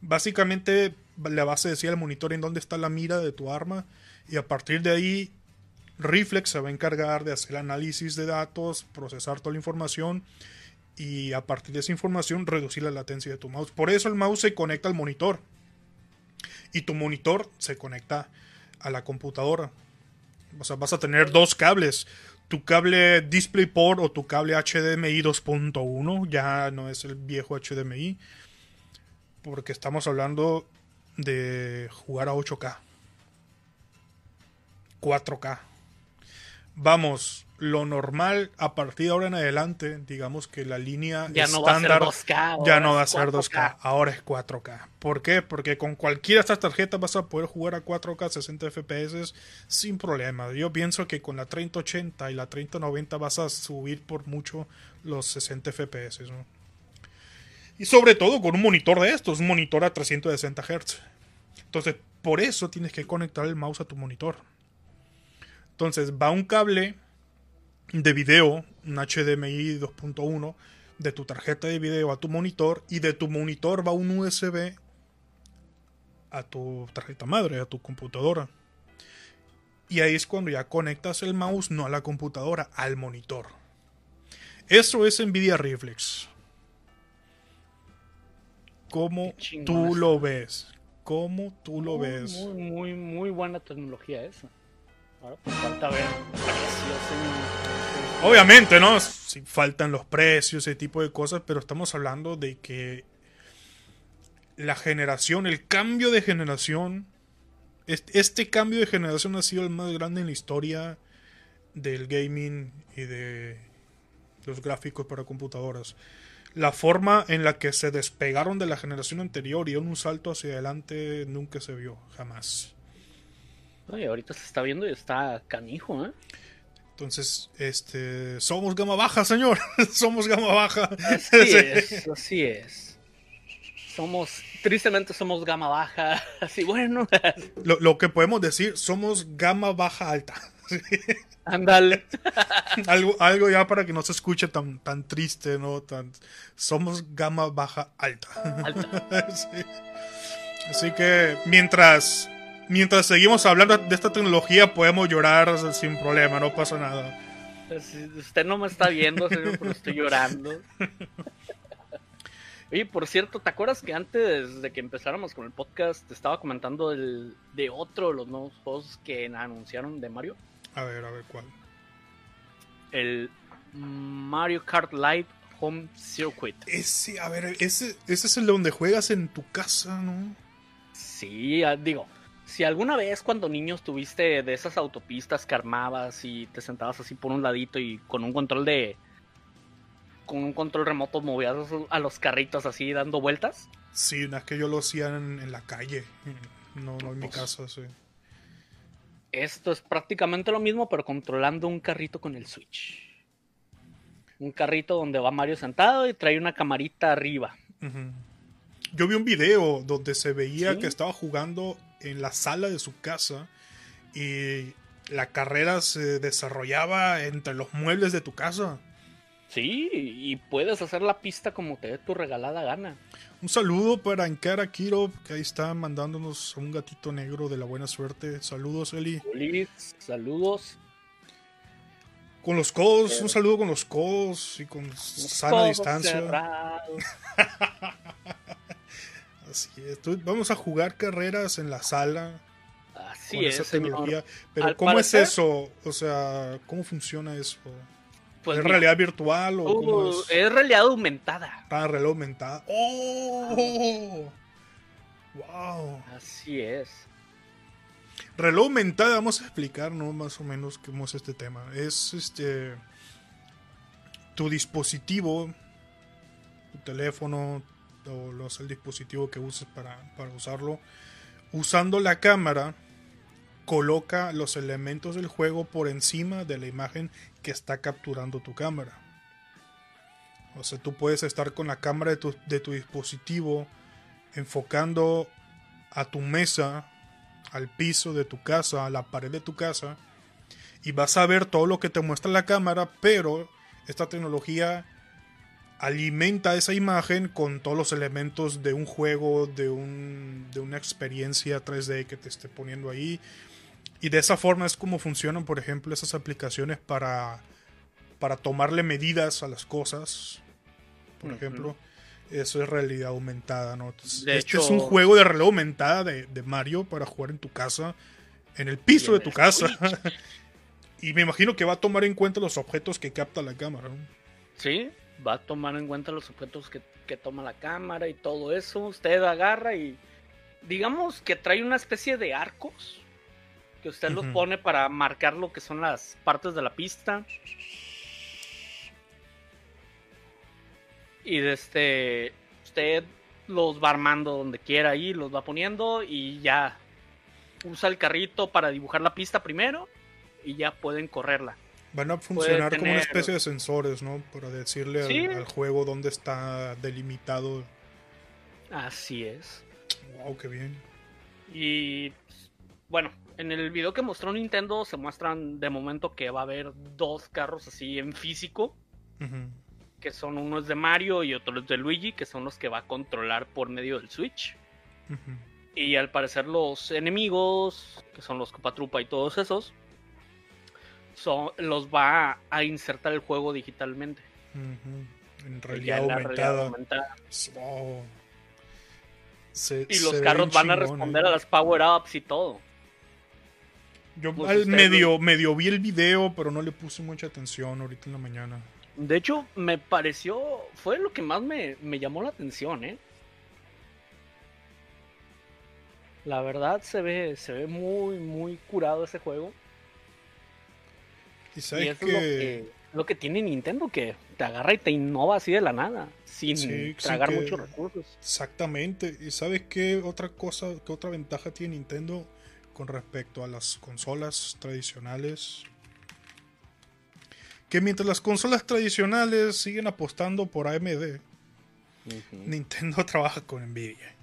básicamente le vas a decir al monitor en dónde está la mira de tu arma y a partir de ahí Reflex se va a encargar de hacer análisis de datos, procesar toda la información y a partir de esa información reducir la latencia de tu mouse. Por eso el mouse se conecta al monitor y tu monitor se conecta a la computadora. O sea, vas a tener dos cables. Tu cable DisplayPort o tu cable HDMI 2.1 ya no es el viejo HDMI porque estamos hablando de jugar a 8K. 4K. Vamos, lo normal a partir de ahora en adelante, digamos que la línea Ya no va a ser estándar 2K. ya no va a ser 2K, ahora es 4K. ¿Por qué? Porque con cualquiera de estas tarjetas vas a poder jugar a 4K 60 FPS sin problema. Yo pienso que con la 3080 y la 3090 vas a subir por mucho los 60 FPS. ¿no? Y sobre todo con un monitor de estos, un monitor a 360 Hz. Entonces, por eso tienes que conectar el mouse a tu monitor. Entonces, va un cable de video, un HDMI 2.1, de tu tarjeta de video a tu monitor y de tu monitor va un USB a tu tarjeta madre, a tu computadora. Y ahí es cuando ya conectas el mouse no a la computadora, al monitor. Eso es Nvidia Reflex. ¿Cómo tú lo ves? ¿Cómo tú lo Muy, ves? Muy, muy, muy buena tecnología esa. Pues falta ver precios en- Obviamente, ¿no? Si faltan los precios, ese tipo de cosas, pero estamos hablando de que la generación, el cambio de generación, este, este cambio de generación ha sido el más grande en la historia del gaming y de los gráficos para computadoras. La forma en la que se despegaron de la generación anterior y dieron un salto hacia adelante nunca se vio, jamás. Ay, ahorita se está viendo y está canijo, ¿eh? Entonces, este, somos gama baja, señor. somos gama baja. Así Sí. es, así es. Somos, tristemente somos gama baja. Así, bueno, Lo, lo que podemos decir, somos gama baja alta. ándale. algo, algo ya para que no se escuche tan, tan triste, ¿no? Tan, somos gama baja alta. Alta. Sí. Así que mientras, mientras seguimos hablando de esta tecnología, podemos llorar sin problema, no pasa nada. Si Usted no me está viendo, señor, pero estoy llorando. Oye, por cierto, ¿te acuerdas que antes de que empezáramos con el podcast te estaba comentando el, de otro de los nuevos juegos que anunciaron de Mario? A ver, a ver cuál. El Mario Kart Live Home Circuit. Ese, a ver, ese, ese es el donde juegas en tu casa, ¿no? Sí, ah, digo, si alguna vez cuando niños tuviste de esas autopistas que armabas y te sentabas así por un ladito y con un control de, con un control remoto movías a los carritos así dando vueltas. Sí, no es que yo lo hacía en, en la calle, no, no en mi Pues, casa, sí. Esto es prácticamente lo mismo, pero controlando un carrito con el Switch. Un carrito donde va Mario sentado y trae una camarita arriba. Yo vi un video donde se veía ¿Sí? que estaba jugando en la sala de su casa y la carrera se desarrollaba entre los muebles de tu casa. Sí, y puedes hacer la pista como te dé tu regalada gana. Un saludo para Ankara Kirov, que ahí está mandándonos a un gatito negro de la buena suerte. Saludos, Eli. Saludos. Con los codos, un saludo con los codos y con sana distancia. Así es. Tú- Vamos a jugar carreras en la sala Así con es, esa señor. tecnología. Pero Al ¿cómo parecer- es eso? O sea, ¿cómo funciona eso? Pues ¿Es mira, realidad virtual o cómo uh, es? es realidad aumentada. Ah, reloj aumentada. ¡Oh! ¡Wow! Así es. Reloj aumentada, vamos a explicar, ¿no? Más o menos cómo es este tema. Es este. Tu dispositivo, tu teléfono, o el dispositivo que uses para, para usarlo. Usando la cámara, coloca los elementos del juego por encima de la imagen que está capturando tu cámara. O sea, tú puedes estar con la cámara de tu, de tu dispositivo enfocando a tu mesa, al piso de tu casa, a la pared de tu casa, y vas a ver todo lo que te muestra la cámara, pero esta tecnología alimenta esa imagen con todos los elementos de un juego, de, un, de una experiencia 3D que te esté poniendo ahí. Y de esa forma es como funcionan, por ejemplo, esas aplicaciones para, para tomarle medidas a las cosas. Por ejemplo, eso es realidad aumentada, ¿no? Entonces, De este es un juego de realidad aumentada de, de Mario para jugar en tu casa, en el piso de tu casa. Y me imagino que va a tomar en cuenta los objetos que capta la cámara. ¿no? Sí, va a tomar en cuenta los objetos que, que toma la cámara y todo eso. Usted agarra y digamos que trae una especie de arcos que usted los pone para marcar lo que son las partes de la pista. Y este usted los va armando donde quiera ahí, los va poniendo y ya usa el carrito para dibujar la pista primero y ya pueden correrla. Van a funcionar como una especie de sensores, ¿no? Para decirle al, Sí. al juego dónde está delimitado. Así es. Wow, qué bien. Y bueno, en el video que mostró Nintendo se muestran de momento que va a haber dos carros así en físico, Ujú. que son uno es de Mario y otro es de Luigi, que son los que va a controlar por medio del Switch. Y al parecer los enemigos, que son los Copatrupa y todos esos, son, los va a insertar el juego digitalmente. En realidad aumentada. realidad aumentada. Wow. Se- Y los carros van a responder ¿eh? a las power-ups y todo. Yo pues al medio, medio vi el video, pero no le puse mucha atención ahorita en la mañana. De hecho, me pareció, fue lo que más me, me llamó la atención, ¿eh? La verdad se ve, se ve muy, muy curado ese juego. Y Y sabes eso es lo que, lo que tiene Nintendo, que te agarra y te innova así de la nada, sin Sí, sí tragar que- muchos recursos. Exactamente. ¿Y sabes qué otra cosa, qué otra ventaja tiene Nintendo con respecto a las consolas tradicionales? Que mientras las consolas tradicionales siguen apostando por AMD, Nintendo trabaja con Nvidia.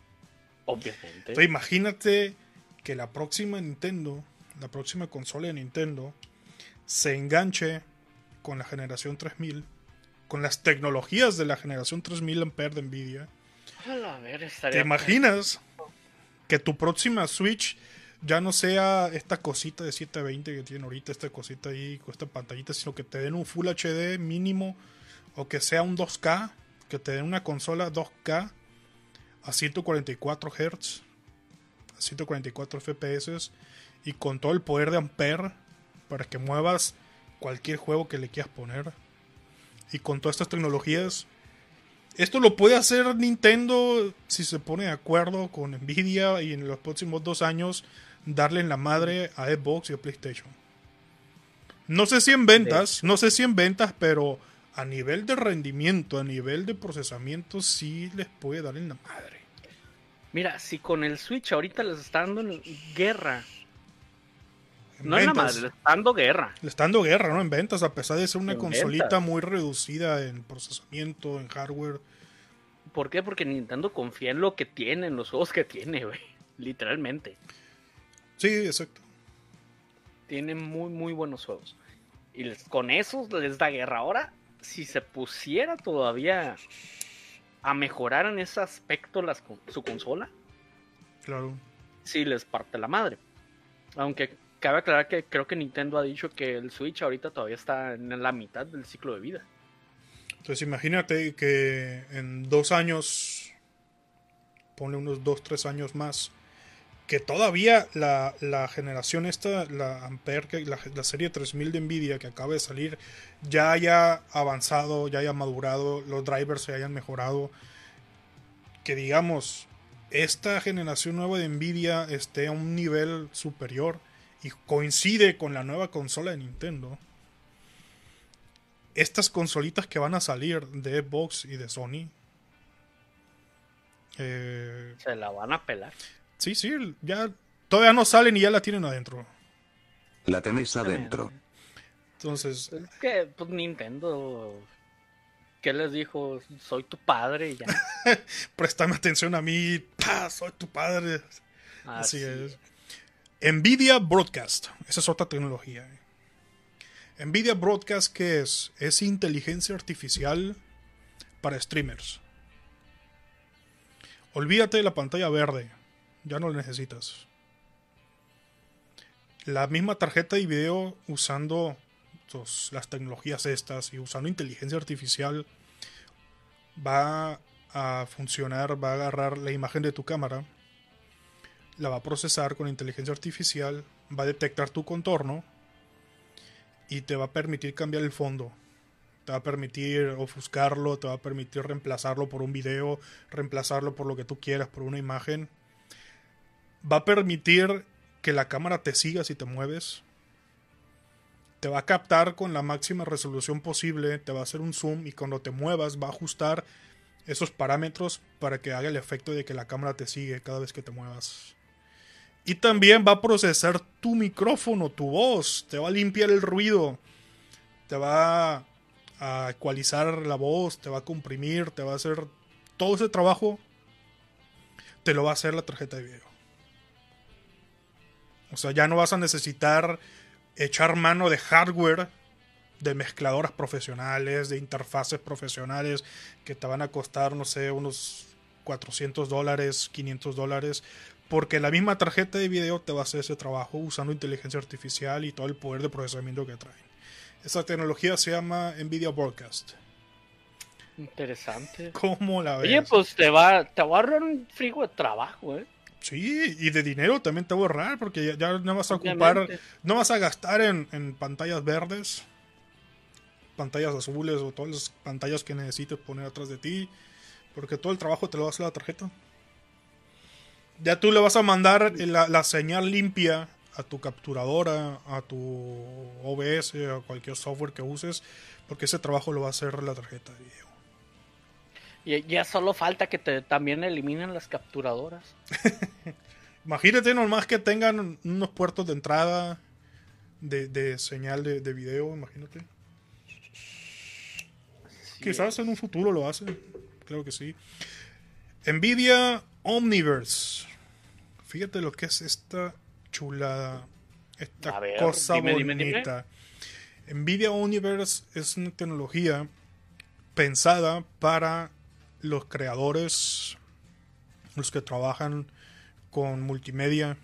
Obviamente. Entonces imagínate que la próxima Nintendo, la próxima consola de Nintendo, se enganche con la generación 3000, con las tecnologías de la generación 3000 Ampere de Nvidia. A la ver, ¿Te imaginas que tu próxima Switch ya no sea esta cosita de 720 que tiene ahorita, esta cosita ahí con esta pantallita, sino que te den un Full HD mínimo o que sea un 2K, que te den una consola 2K a 144 Hz, a 144 FPS y con todo el poder de Ampere para que muevas cualquier juego que le quieras poner y con todas estas tecnologías esto lo puede hacer Nintendo si se pone de acuerdo con Nvidia y en los próximos dos años darle en la madre a Xbox y a PlayStation. No sé si en ventas, no sé si en ventas, pero a nivel de rendimiento, a nivel de procesamiento, sí les puede dar en la madre. Mira, si con el Switch ahorita les está dando en guerra. No en la madre, les está dando guerra. Le está dando guerra, ¿no? En ventas, a pesar de ser una En consolita ventas. muy reducida en procesamiento, en hardware. ¿Por qué? Porque Nintendo confía en lo que tiene, en los juegos que tiene, güey. Literalmente. Sí, exacto. Tiene muy, muy buenos juegos. Y les- con esos les da guerra. Ahora, si se pusiera todavía a mejorar en ese aspecto las su consola, Claro. sí les parte la madre. Aunque cabe aclarar que creo que Nintendo ha dicho que el Switch ahorita todavía está en la mitad del ciclo de vida. Entonces imagínate que en dos años, ponle unos dos, tres años más, que todavía la, generación esta, la Ampere, la, la serie 3000 de Nvidia que acaba de salir, ya haya avanzado, ya haya madurado, los drivers se hayan mejorado, que digamos, esta generación nueva de Nvidia esté a un nivel superior y coincide con la nueva consola de Nintendo estas consolitas que van a salir de Xbox y de Sony. eh, Se la van a pelar. sí, sí, ya todavía no salen y ya la tienen adentro. La tenéis adentro. Entonces, Es que, pues Nintendo. ¿Qué les dijo? Soy tu padre y ya. préstame atención a mí. ¡Pah! Soy tu padre. Así, Así es. Nvidia Broadcast. Esa es otra tecnología. eh. Nvidia Broadcast, ¿qué es? Es inteligencia artificial para streamers. Olvídate de la pantalla verde. Ya no la necesitas. La misma tarjeta de video usando las tecnologías estas y usando inteligencia artificial va a funcionar, va a agarrar la imagen de tu cámara la va a procesar con inteligencia artificial, va a detectar tu contorno y te va a permitir cambiar el fondo. Te va a permitir ofuscarlo, te va a permitir reemplazarlo por un video, reemplazarlo por lo que tú quieras, por una imagen. Va a permitir que la cámara te siga si te mueves. Te va a captar con la máxima resolución posible, te va a hacer un zoom y cuando te muevas va a ajustar esos parámetros para que haga el efecto de que la cámara te sigue cada vez que te muevas. Y también va a procesar tu micrófono, tu voz, te va a limpiar el ruido, te va a ecualizar la voz, te va a comprimir, te va a hacer todo ese trabajo, te lo va a hacer la tarjeta de video. O sea, ya no vas a necesitar echar mano de hardware, de mezcladoras profesionales, de interfaces profesionales que te van a costar, no sé, unos 400 dólares, 500 dólares, porque la misma tarjeta de video te va a hacer ese trabajo usando inteligencia artificial y todo el poder de procesamiento que traen. Esa tecnología se llama Nvidia Broadcast. Interesante. ¿Cómo la ves? Oye, pues te va, te va a ahorrar un frigo de trabajo, ¿eh? Sí, y de dinero también te va a ahorrar porque ya, ya no vas a ocupar, Obviamente. no vas a gastar en, en pantallas verdes, pantallas azules o todas las pantallas que necesites poner atrás de ti, porque todo el trabajo te lo va a hacer la tarjeta. Ya tú le vas a mandar la, la señal limpia a tu capturadora, a tu OBS, a cualquier software que uses, porque ese trabajo lo va a hacer la tarjeta de video. Y ya solo falta que te también eliminen las capturadoras. Imagínate nomás que tengan unos puertos de entrada de, de señal de, de video, imagínate. Sí, Quizás en un futuro lo hacen, claro que sí. Nvidia Omniverse. Fíjate lo que es esta chulada, esta ver, cosa dime, dime, bonita. Nvidia Omniverse es una tecnología pensada para los creadores, los que trabajan con multimedia,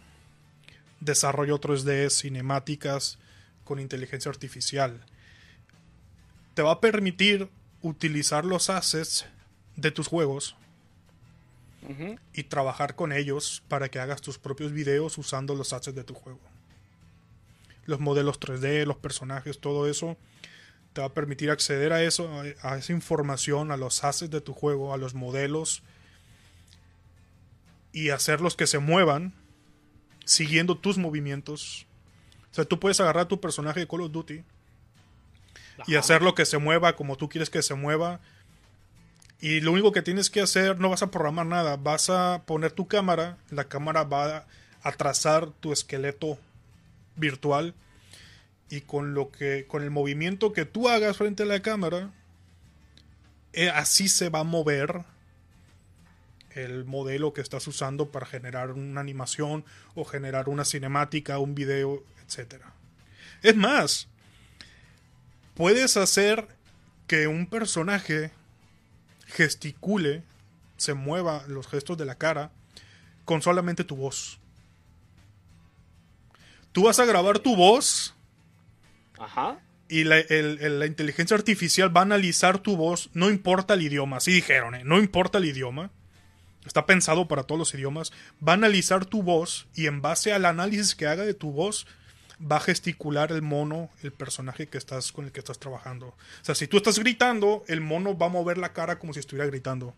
desarrollo 3D, cinemáticas con inteligencia artificial. Te va a permitir utilizar los assets de tus juegos Y trabajar con ellos para que hagas tus propios videos usando los assets de tu juego. Los modelos 3D, los personajes, todo eso te va a permitir acceder a eso, a, a esa información, a los assets de tu juego, a los modelos y hacerlos que se muevan siguiendo tus movimientos. O sea, tú puedes agarrar tu personaje de Call of Duty, y hacerlo que se mueva como tú quieres que se mueva. Y lo único que tienes que hacer, no vas a programar nada, vas a poner tu cámara, la cámara va a trazar tu esqueleto virtual y con lo que con el movimiento que tú hagas frente a la cámara eh, así se va a mover el modelo que estás usando para generar una animación o generar una cinemática, un video, etc. Es más, puedes hacer que un personaje gesticule, se mueva los gestos de la cara con solamente tu voz. Tú vas a grabar tu voz. Ajá. Y la, la, inteligencia artificial va a analizar tu voz, no importa el idioma, así dijeron, ¿eh? no importa el idioma, está pensado para todos los idiomas, va a analizar tu voz y en base al análisis que haga de tu voz, va a gesticular el mono, el personaje que estás con el que estás trabajando. O sea, si tú estás gritando, el mono va a mover la cara como si estuviera gritando.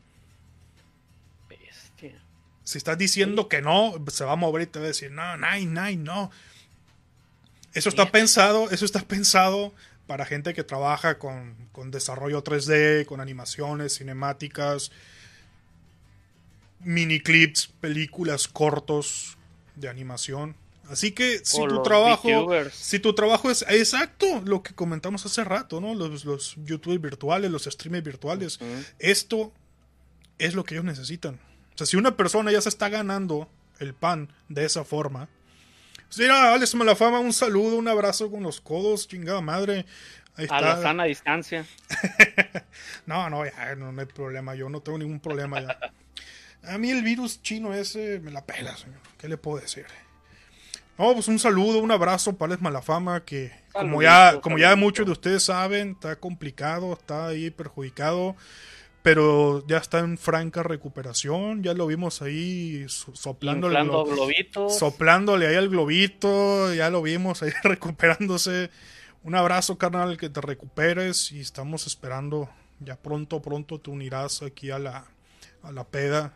Bestia. Si estás diciendo que no, se va a mover y te va a decir, no, no, no, no. Eso está pensado, eso está pensado para gente que trabaja con, desarrollo 3D, con animaciones, cinemáticas, mini clips, películas cortos de animación. Así que si tu trabajo, si tu trabajo es exacto lo que comentamos hace rato, ¿no? Los, los YouTube virtuales, los streamers virtuales, esto es lo que ellos necesitan. O sea, si una persona ya se está ganando el pan de esa forma, Sí, Alex la fama, un saludo, un abrazo con los codos, chingada madre. Ahí está. A la sana distancia. no, no, ya, no, hay problema, yo no tengo ningún problema ya. A mí el virus chino ese me la pela, señor. ¿Qué le puedo decir? No, pues un saludo, un abrazo para Alex Malafama, que como ya, como ya muchos de ustedes saben, está complicado, está ahí perjudicado pero ya está en franca recuperación, ya lo vimos ahí soplándole, soplándole ahí al globito, ya lo vimos ahí recuperándose. Un abrazo, carnal, que te recuperes y estamos esperando, ya pronto, pronto te unirás aquí a la, a la peda.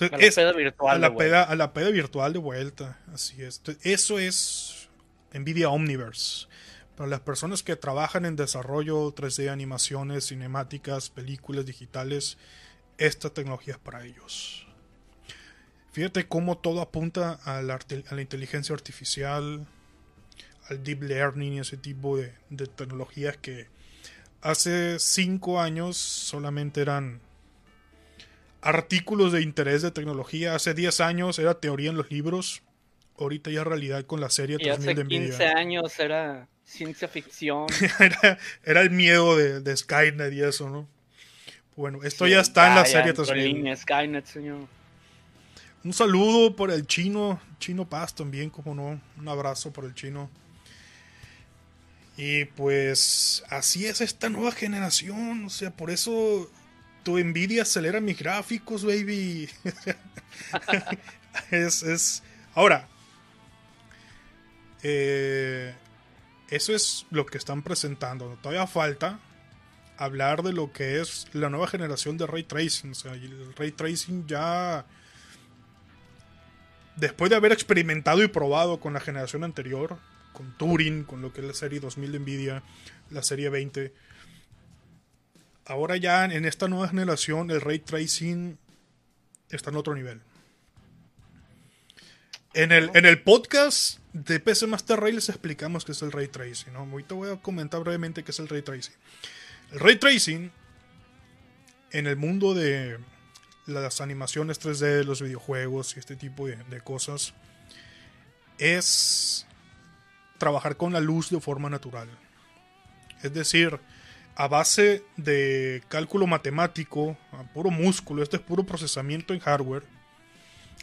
A la peda virtual. A la peda, a la peda virtual de vuelta, así es. eso es Nvidia Omniverse. Para las personas que trabajan en desarrollo 3D, animaciones, cinemáticas, películas digitales, esta tecnología es para ellos. Fíjate cómo todo apunta a la, inteligencia artificial, al deep learning y ese tipo de, de tecnologías que hace cinco años solamente eran artículos de interés de tecnología. Hace 10 años era teoría en los libros. Ahorita ya realidad con la serie y hace de 15 años era ciencia ficción. era, el miedo de, Skynet y eso, ¿no? Bueno, esto ya está en la serie también. Skynet, señor. Un saludo por el chino, Chino Paz también, como no. Un abrazo por el chino. Y pues así es esta nueva generación. O sea, por eso tu envidia acelera mis gráficos, baby. es, es. Ahora. Eh, eso es lo que están presentando. Todavía falta hablar de lo que es la nueva generación de ray tracing. O sea, el ray tracing ya. Después de haber experimentado y probado con la generación anterior, con Turing, con lo que es la serie 2000 de Nvidia, la serie 20, ahora ya en esta nueva generación el ray tracing está en otro nivel. En el, en el podcast de PC Master Race les explicamos qué es el Ray Tracing. ¿no? Ahorita voy a comentar brevemente qué es el Ray Tracing. El Ray Tracing, en el mundo de las animaciones 3D, los videojuegos y este tipo de cosas, es trabajar con la luz de forma natural. Es decir, a base de cálculo matemático, a puro músculo, este es puro procesamiento en hardware,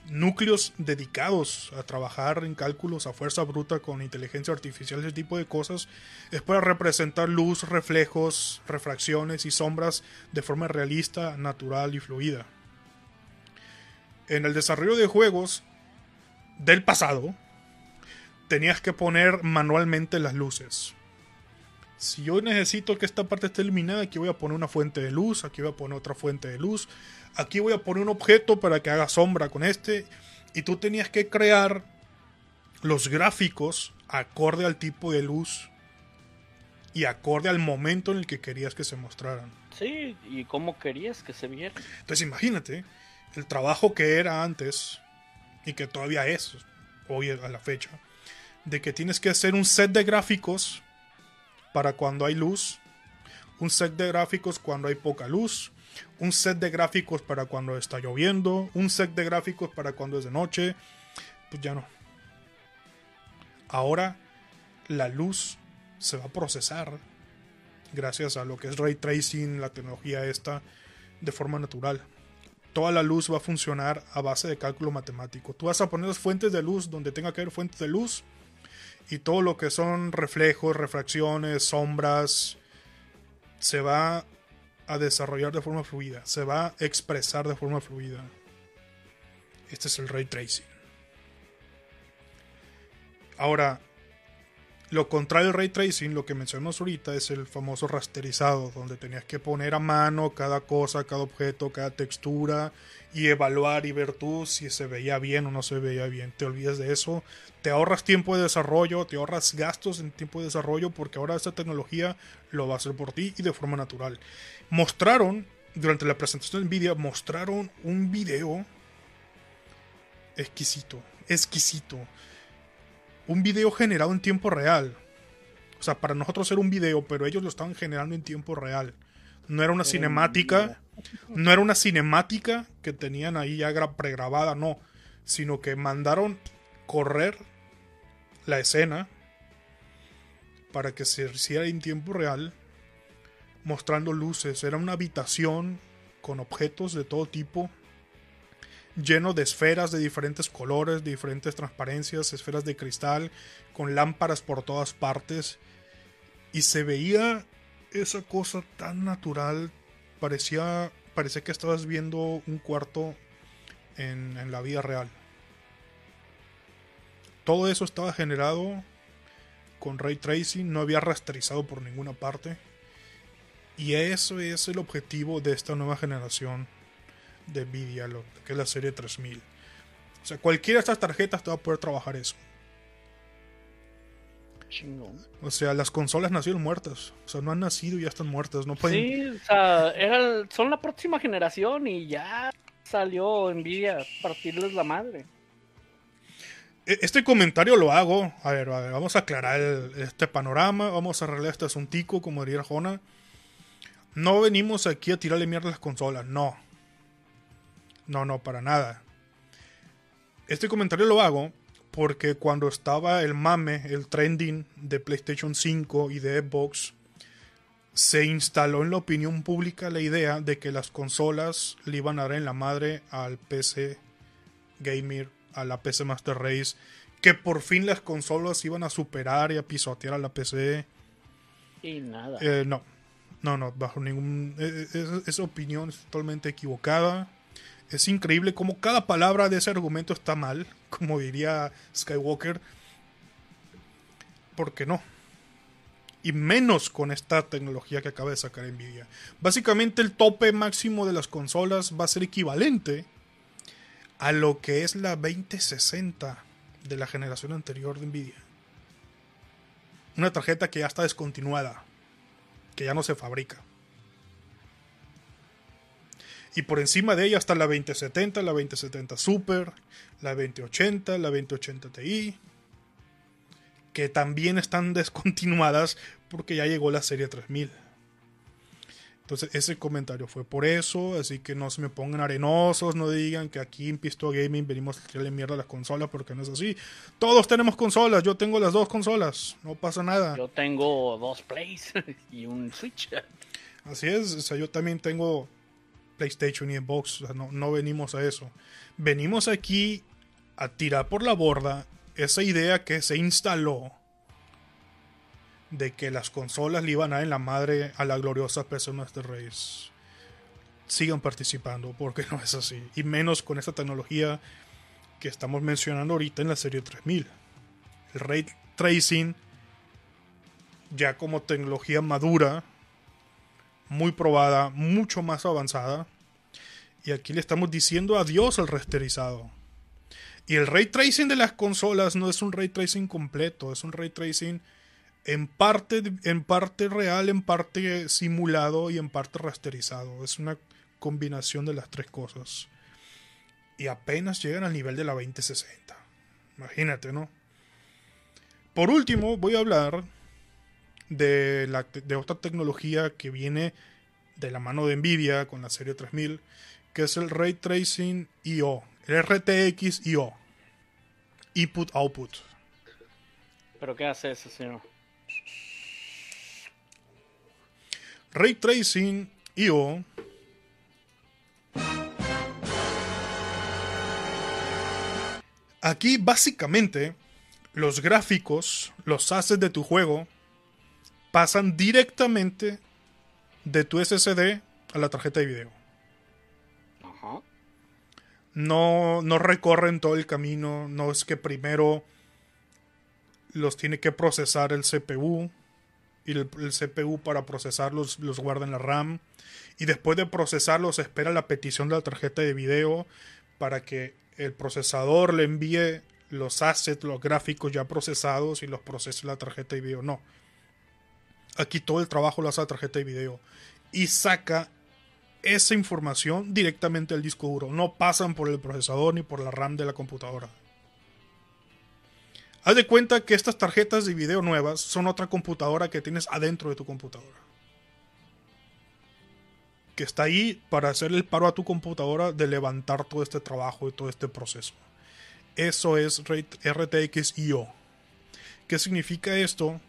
núcleos dedicados a trabajar en cálculos a fuerza bruta con inteligencia artificial, ese tipo de cosas, es para representar luz, reflejos, refracciones y sombras de forma realista, natural y fluida. En el desarrollo de juegos del pasado, tenías que poner manualmente las luces. Si yo necesito que esta parte esté iluminada, aquí voy a poner una fuente de luz, aquí voy a poner otra fuente de luz, aquí voy a poner un objeto para que haga sombra con este. Y tú tenías que crear los gráficos acorde al tipo de luz y acorde al momento en el que querías que se mostraran. Sí, y cómo querías que se viera. Entonces imagínate el trabajo que era antes y que todavía es hoy a la fecha, de que tienes que hacer un set de gráficos para cuando hay luz, un set de gráficos cuando hay poca luz, un set de gráficos para cuando está lloviendo, un set de gráficos para cuando es de noche, pues ya no. Ahora la luz se va a procesar gracias a lo que es ray tracing, la tecnología esta, de forma natural. Toda la luz va a funcionar a base de cálculo matemático. Tú vas a poner las fuentes de luz donde tenga que haber fuentes de luz y todo lo que son reflejos, refracciones, sombras, se va a desarrollar de forma fluida, se va a expresar de forma fluida. Este es el ray tracing. Ahora, lo contrario del ray tracing, lo que mencionamos ahorita, es el famoso rasterizado, donde tenías que poner a mano cada cosa, cada objeto, cada textura y evaluar y ver tú si se veía bien o no se veía bien. Te olvidas de eso, te ahorras tiempo de desarrollo, te ahorras gastos en tiempo de desarrollo porque ahora esta tecnología lo va a hacer por ti y de forma natural. Mostraron, durante la presentación de Nvidia, mostraron un video exquisito, exquisito un video generado en tiempo real. O sea, para nosotros era un video, pero ellos lo estaban generando en tiempo real. No era una cinemática, no era una cinemática que tenían ahí ya pregrabada, no, sino que mandaron correr la escena para que se hiciera en tiempo real, mostrando luces. Era una habitación con objetos de todo tipo lleno de esferas de diferentes colores, diferentes transparencias, esferas de cristal, con lámparas por todas partes. Y se veía esa cosa tan natural, parecía, parecía que estabas viendo un cuarto en, en la vida real. Todo eso estaba generado con ray tracing, no había rasterizado por ninguna parte. Y eso es el objetivo de esta nueva generación de Nvidia, lo, que es la serie 3000. O sea, cualquiera de estas tarjetas te va a poder trabajar eso. O sea, las consolas nacieron muertas. O sea, no han nacido y ya están muertas. No pueden... Sí, o sea, son la próxima generación y ya salió Nvidia a partirles la madre. E, este comentario lo hago. A ver, a ver vamos a aclarar este panorama. Vamos a arreglar este asuntico, como diría Jona. No venimos aquí a tirarle mierda a las consolas, no. No, no, para nada. Este comentario lo hago porque cuando estaba el mame, el trending de PlayStation 5 y de Xbox, se instaló en la opinión pública la idea de que las consolas le iban a dar en la madre al PC Gamer, a la PC Master Race, que por fin las consolas iban a superar y a pisotear a la PC. Y nada. Eh, no, no, no, bajo ningún. Eh, eh, esa opinión es totalmente equivocada. Es increíble como cada palabra de ese argumento está mal, como diría Skywalker. ¿Por qué no? Y menos con esta tecnología que acaba de sacar Nvidia. Básicamente el tope máximo de las consolas va a ser equivalente a lo que es la 2060 de la generación anterior de Nvidia. Una tarjeta que ya está descontinuada, que ya no se fabrica. Y por encima de ella está la 2070, la 2070 Super, la 2080, la 2080 Ti, que también están descontinuadas porque ya llegó la serie 3000. Entonces ese comentario fue por eso, así que no se me pongan arenosos, no digan que aquí en Pisto Gaming venimos a tirarle mierda a las consolas porque no es así. Todos tenemos consolas, yo tengo las dos consolas, no pasa nada. Yo tengo dos Plays y un Switch. Así es, o sea, yo también tengo PlayStation y Xbox. no, no venimos a eso. Venimos aquí a tirar por la borda esa idea que se instaló de que las consolas le iban a dar en la madre a las gloriosas personas de Reyes. Sigan participando, porque no es así. Y menos con esta tecnología que estamos mencionando ahorita en la serie 3000. El ray tracing, ya como tecnología madura, muy probada, mucho más avanzada. Y aquí le estamos diciendo adiós al rasterizado. Y el ray tracing de las consolas no es un ray tracing completo, es un ray tracing en parte, en parte real, en parte simulado y en parte rasterizado. Es una combinación de las tres cosas. Y apenas llegan al nivel de la 2060. Imagínate, ¿no? Por último, voy a hablar de, la, de otra tecnología que viene de la mano de Nvidia con la serie 3000, que es el Ray Tracing IO, el RTX IO, Input Output. ¿Pero qué hace eso, señor? Ray Tracing IO Aquí básicamente los gráficos, los assets de tu juego pasan directamente de tu SSD a la tarjeta de video. Ajá. No, no recorren todo el camino, no es que primero los tiene que procesar el CPU y el, el CPU para procesarlos los guarda en la RAM y después de procesarlos espera la petición de la tarjeta de video para que el procesador le envíe los assets, los gráficos ya procesados y los procese la tarjeta de video. No. Aquí todo el trabajo lo hace la tarjeta de video y saca esa información directamente al disco duro. No pasan por el procesador ni por la RAM de la computadora. Haz de cuenta que estas tarjetas de video nuevas son otra computadora que tienes adentro de tu computadora. Que está ahí para hacer el paro a tu computadora de levantar todo este trabajo y todo este proceso. Eso es RTX IO. ¿Qué significa esto?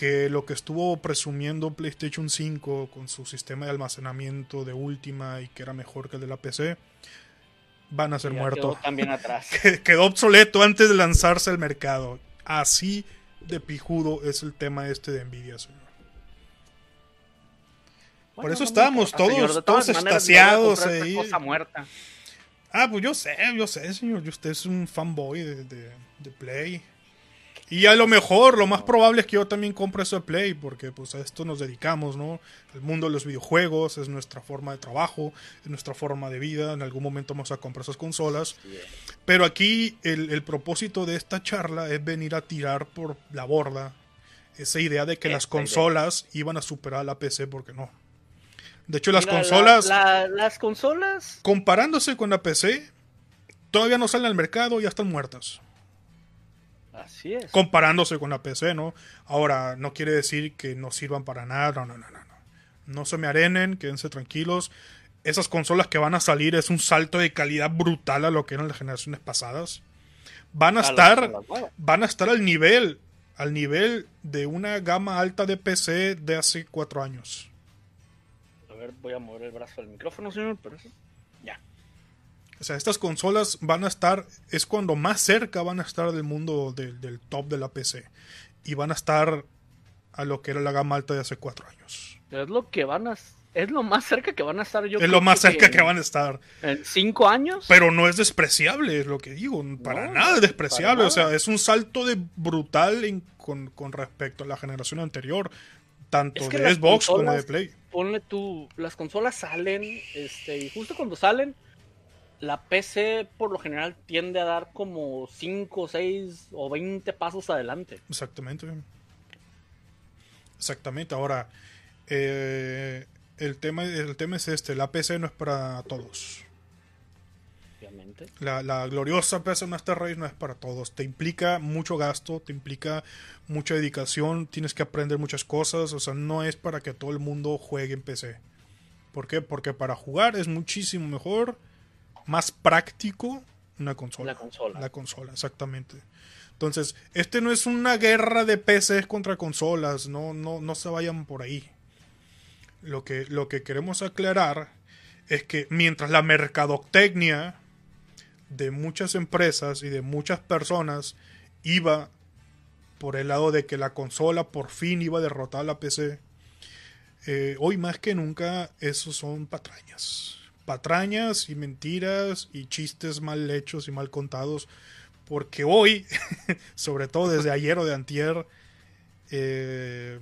Que lo que estuvo presumiendo PlayStation 5 con su sistema de almacenamiento de última y que era mejor que el de la PC, van a ser muertos. quedó también atrás. Que- quedó obsoleto antes de lanzarse al mercado. Así de pijudo es el tema este de Nvidia, señor. Por eso no estábamos todos- señor. Todos extasiados ahí. cosa muerta. Ah, pues yo sé, yo sé, señor. Usted es un fanboy de, de- de Play. Y a lo mejor, lo más probable es que yo también compre eso de Play, porque pues a esto nos dedicamos, ¿no? El mundo de los videojuegos es nuestra forma de trabajo, es nuestra forma de vida. En algún momento vamos a comprar esas consolas. Pero aquí el, el propósito de esta charla es venir a tirar por la borda esa idea de que las idea. consolas iban a superar a la PC, porque no. De hecho, las la- consolas la- las consolas. comparándose con la PC, todavía no salen al mercado y ya están muertas. Así es. Comparándose con la PC, ¿no? Ahora, no quiere decir que no sirvan para nada, no, no, no, no. No, no se me arenen, quédense tranquilos. Esas consolas que van a salir es un salto de calidad brutal a lo que eran las generaciones pasadas. Van a estar, van a estar al nivel, al nivel de una gama alta de PC de hace cuatro años. A ver, voy a mover el brazo del micrófono, señor, pero eso. O sea, estas consolas van a estar, es cuando más cerca van a estar del mundo del, del top de la PC. Y van a estar a lo que era la gama alta de hace cuatro años. Es lo que van a. Es lo más cerca que van a estar yo. es creo lo más cerca que en- van a estar. En cinco años. Pero no es despreciable, es lo que digo. Para No, nada es despreciable. para O sea, es un salto de brutal en- con, con respecto a la generación anterior. Tanto Es que de Xbox como consolas- de Play. Ponle tú. Las consolas salen. Este. Y justo cuando salen. La PC por lo general tiende a dar como 5, 6 o 20 pasos adelante. Exactamente. Exactamente. Ahora, eh, el, tema, el tema es este. La PC no es para todos. Obviamente. La, la gloriosa PC Master Race no es para todos. Te implica mucho gasto, te implica mucha dedicación, tienes que aprender muchas cosas. O sea, no es para que todo el mundo juegue en PC. ¿Por qué? Porque para jugar es muchísimo mejor, más práctico una consola. La consola. La consola, exactamente. Entonces, este no es una guerra de PCs contra consolas, no, no, no se vayan por ahí. Lo que, lo que queremos aclarar es que mientras la mercadotecnia de muchas empresas y de muchas personas iba por el lado de que la consola por fin iba a derrotar a la PC, eh, hoy más que nunca esos son patrañas. Patrañas y mentiras y chistes mal hechos y mal contados. Porque hoy, sobre todo desde ayer o de antier, eh,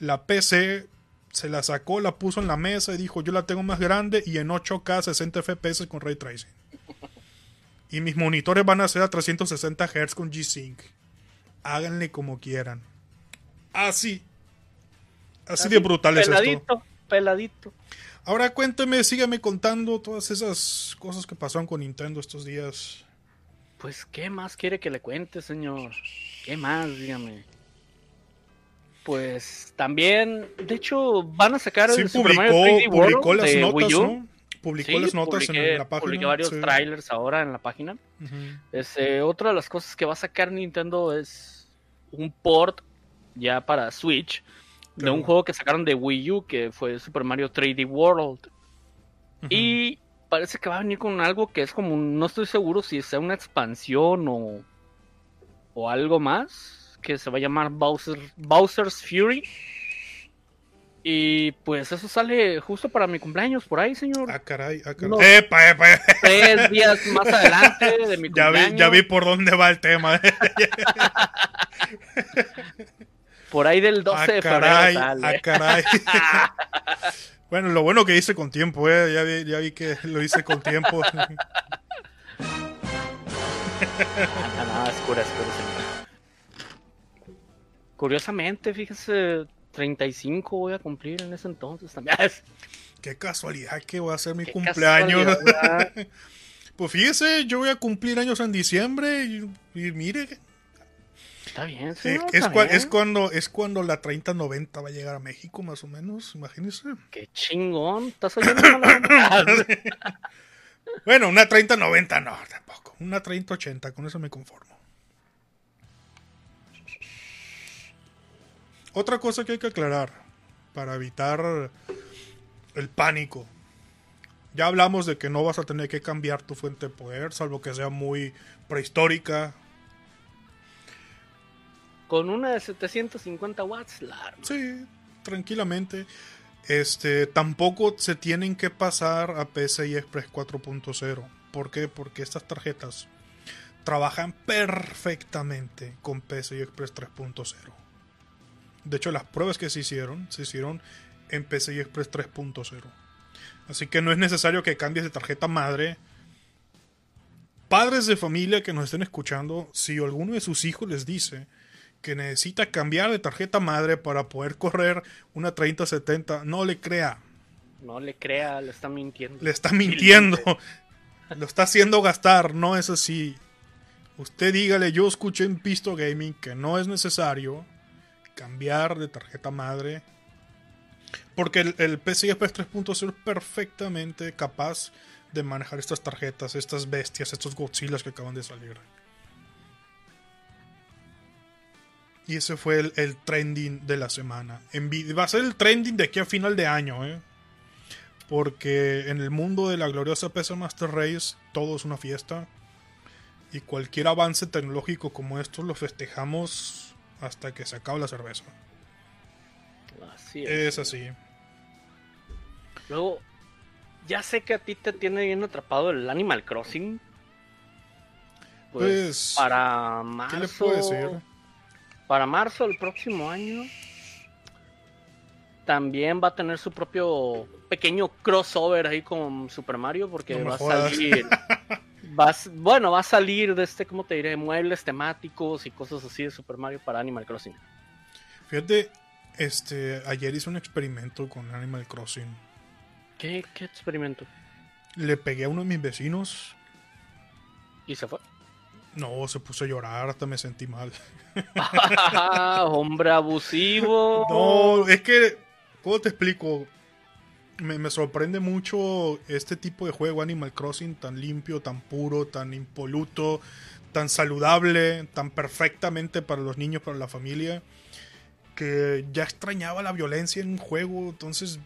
la PC se la sacó, la puso en la mesa y dijo yo la tengo más grande y en 8K 60 FPS con Ray Tracing. Y mis monitores van a ser a 360 Hz con G-Sync. Háganle como quieran. Así. Así de brutal es esto. Peladito, peladito. Ahora cuénteme, sígame contando todas esas cosas que pasaron con Nintendo estos días. Pues, ¿qué más quiere que le cuente, señor? ¿Qué más, dígame? Pues también, de hecho, van a sacar Sí, el Super Mario publicó, 3D World publicó las de notas, Wii U. ¿no? Publicó Sí, las notas publiqué, en la página. publiqué varios sí. trailers ahora en la página. Este, otra de las cosas que va a sacar Nintendo es un port ya para Switch de Claro. un juego que sacaron de Wii U que fue Super Mario 3D World. Y parece que va a venir con algo que es como, no estoy seguro si sea una expansión o, o algo más, que se va a llamar Bowser, Bowser's Fury. Y pues eso sale justo para mi cumpleaños, por ahí, señor. Ah, caray, ah, caray. No. Epa, epa, epa. Tres días más adelante de mi Ya cumpleaños. vi, ya vi por dónde va el tema. Por ahí del 12 ah, de febrero caray, ah, caray. bueno, lo bueno que hice con tiempo, eh. Ya vi, ya vi que lo hice con tiempo. Ah, no, es cura, es cura. Curiosamente, fíjese, 35 voy a cumplir en ese entonces también. Qué casualidad que voy a hacer mi Qué cumpleaños. pues fíjese, yo voy a cumplir años en diciembre y, y mire, Está bien, eh, señor. es, está cua- bien. es cuando es cuando la 3090 va a llegar a México, más o menos, imagínese. Qué chingón. ¿Estás oyendo? Bueno, una 3090 no, tampoco. Una 3080, con eso me conformo. Otra cosa que hay que aclarar para evitar el pánico. Ya hablamos de que no vas a tener que cambiar tu fuente de poder, salvo que sea muy prehistórica. Con una de 750 watts, la. Sí, tranquilamente. Este, tampoco se tienen que pasar a PCI Express 4.0. ¿Por qué? Porque estas tarjetas trabajan perfectamente con PCI Express 3.0. De hecho, las pruebas que se hicieron, se hicieron en PCI Express 3.0. Así que no es necesario que cambies de tarjeta madre. Padres de familia que nos estén escuchando, si alguno de sus hijos les dice que necesita cambiar de tarjeta madre para poder correr una 3070, no le crea, No le crea, le está mintiendo. le está mintiendo, lo está haciendo gastar, no es así. Usted dígale, yo escuché en Pisto Gaming que no es necesario cambiar de tarjeta madre. Porque el, el PCI Express 3.0 es perfectamente capaz de manejar estas tarjetas, estas bestias, estos Godzillas que acaban de salir. Y ese fue el, el trending de la semana. Va a ser el trending de aquí a final de año, ¿eh? Porque en el mundo de la gloriosa PC Master Race todo es una fiesta. Y cualquier avance tecnológico como estos lo festejamos hasta que se acabe la cerveza. Así es. Es así. Luego, ya sé que a ti te tiene bien atrapado el Animal Crossing. Pues, Pues, para ¿Qué marzo. le puedo decir? Para marzo del próximo año. También va a tener su propio pequeño crossover ahí con Super Mario. Porque No va a salir. va bueno, va a salir de este, ¿cómo te diré? Muebles temáticos y cosas así de Super Mario para Animal Crossing. Fíjate, este, ayer hice un experimento con Animal Crossing. ¿Qué, qué experimento? Le pegué a uno de mis vecinos. Y se fue. No, se puso a llorar, hasta me sentí mal. Hombre abusivo. No, es que, ¿cómo te explico? Me, me sorprende mucho este tipo de juego Animal Crossing tan limpio, tan puro, tan impoluto, tan saludable, tan perfectamente para los niños, para la familia, que ya extrañaba la violencia en un juego. Entonces,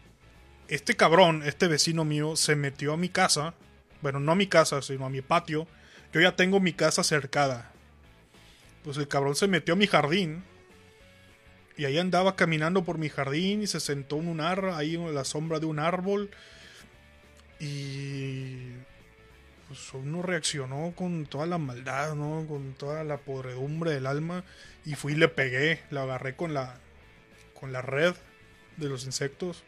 este cabrón, este vecino mío, se metió a mi casa, bueno, no a mi casa, sino a mi patio. Yo ya tengo mi casa cercada. Pues el cabrón se metió a mi jardín y ahí andaba caminando por mi jardín y se sentó en un árbol, ahí en la sombra de un árbol. Y pues uno reaccionó con toda la maldad, ¿no? Con toda la podredumbre del alma. Y fui y le pegué, la agarré con la, con la red de los insectos.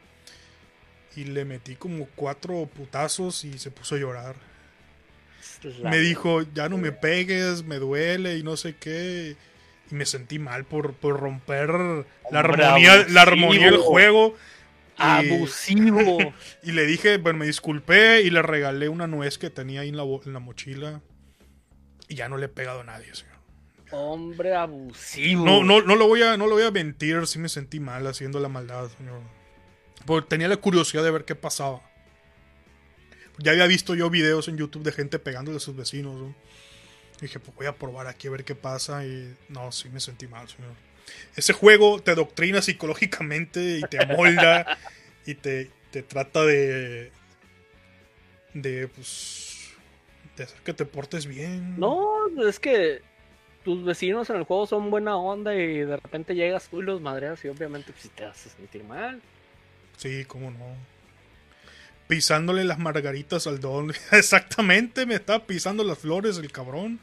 Y le metí como cuatro putazos y se puso a llorar. La- Me dijo, ya no me pegues, me duele y no sé qué. Y me sentí mal por, por romper la armonía, la armonía del juego. Y- Abusivo. Y le dije, bueno, me disculpé y le regalé una nuez que tenía ahí en la, bo- en la mochila. Y ya no le he pegado a nadie, señor. Hombre abusivo. No, no, no lo voy a, no lo voy a mentir, sí me sentí mal haciendo la maldad, señor. Porque tenía la curiosidad de ver qué pasaba. Ya había visto yo videos en YouTube de gente pegándole a sus vecinos. ¿no? Dije, pues voy a probar aquí a ver qué pasa. Y no, sí me sentí mal, señor. Ese juego te doctrina psicológicamente y te amolda y te, te trata de. de, pues. de hacer que te portes bien. No, es que tus vecinos en el juego son buena onda y de repente llegas tú y los madreas y obviamente pues, te hace sentir mal. Sí, cómo no. Pisándole las margaritas al don. Exactamente, me está pisando las flores el cabrón.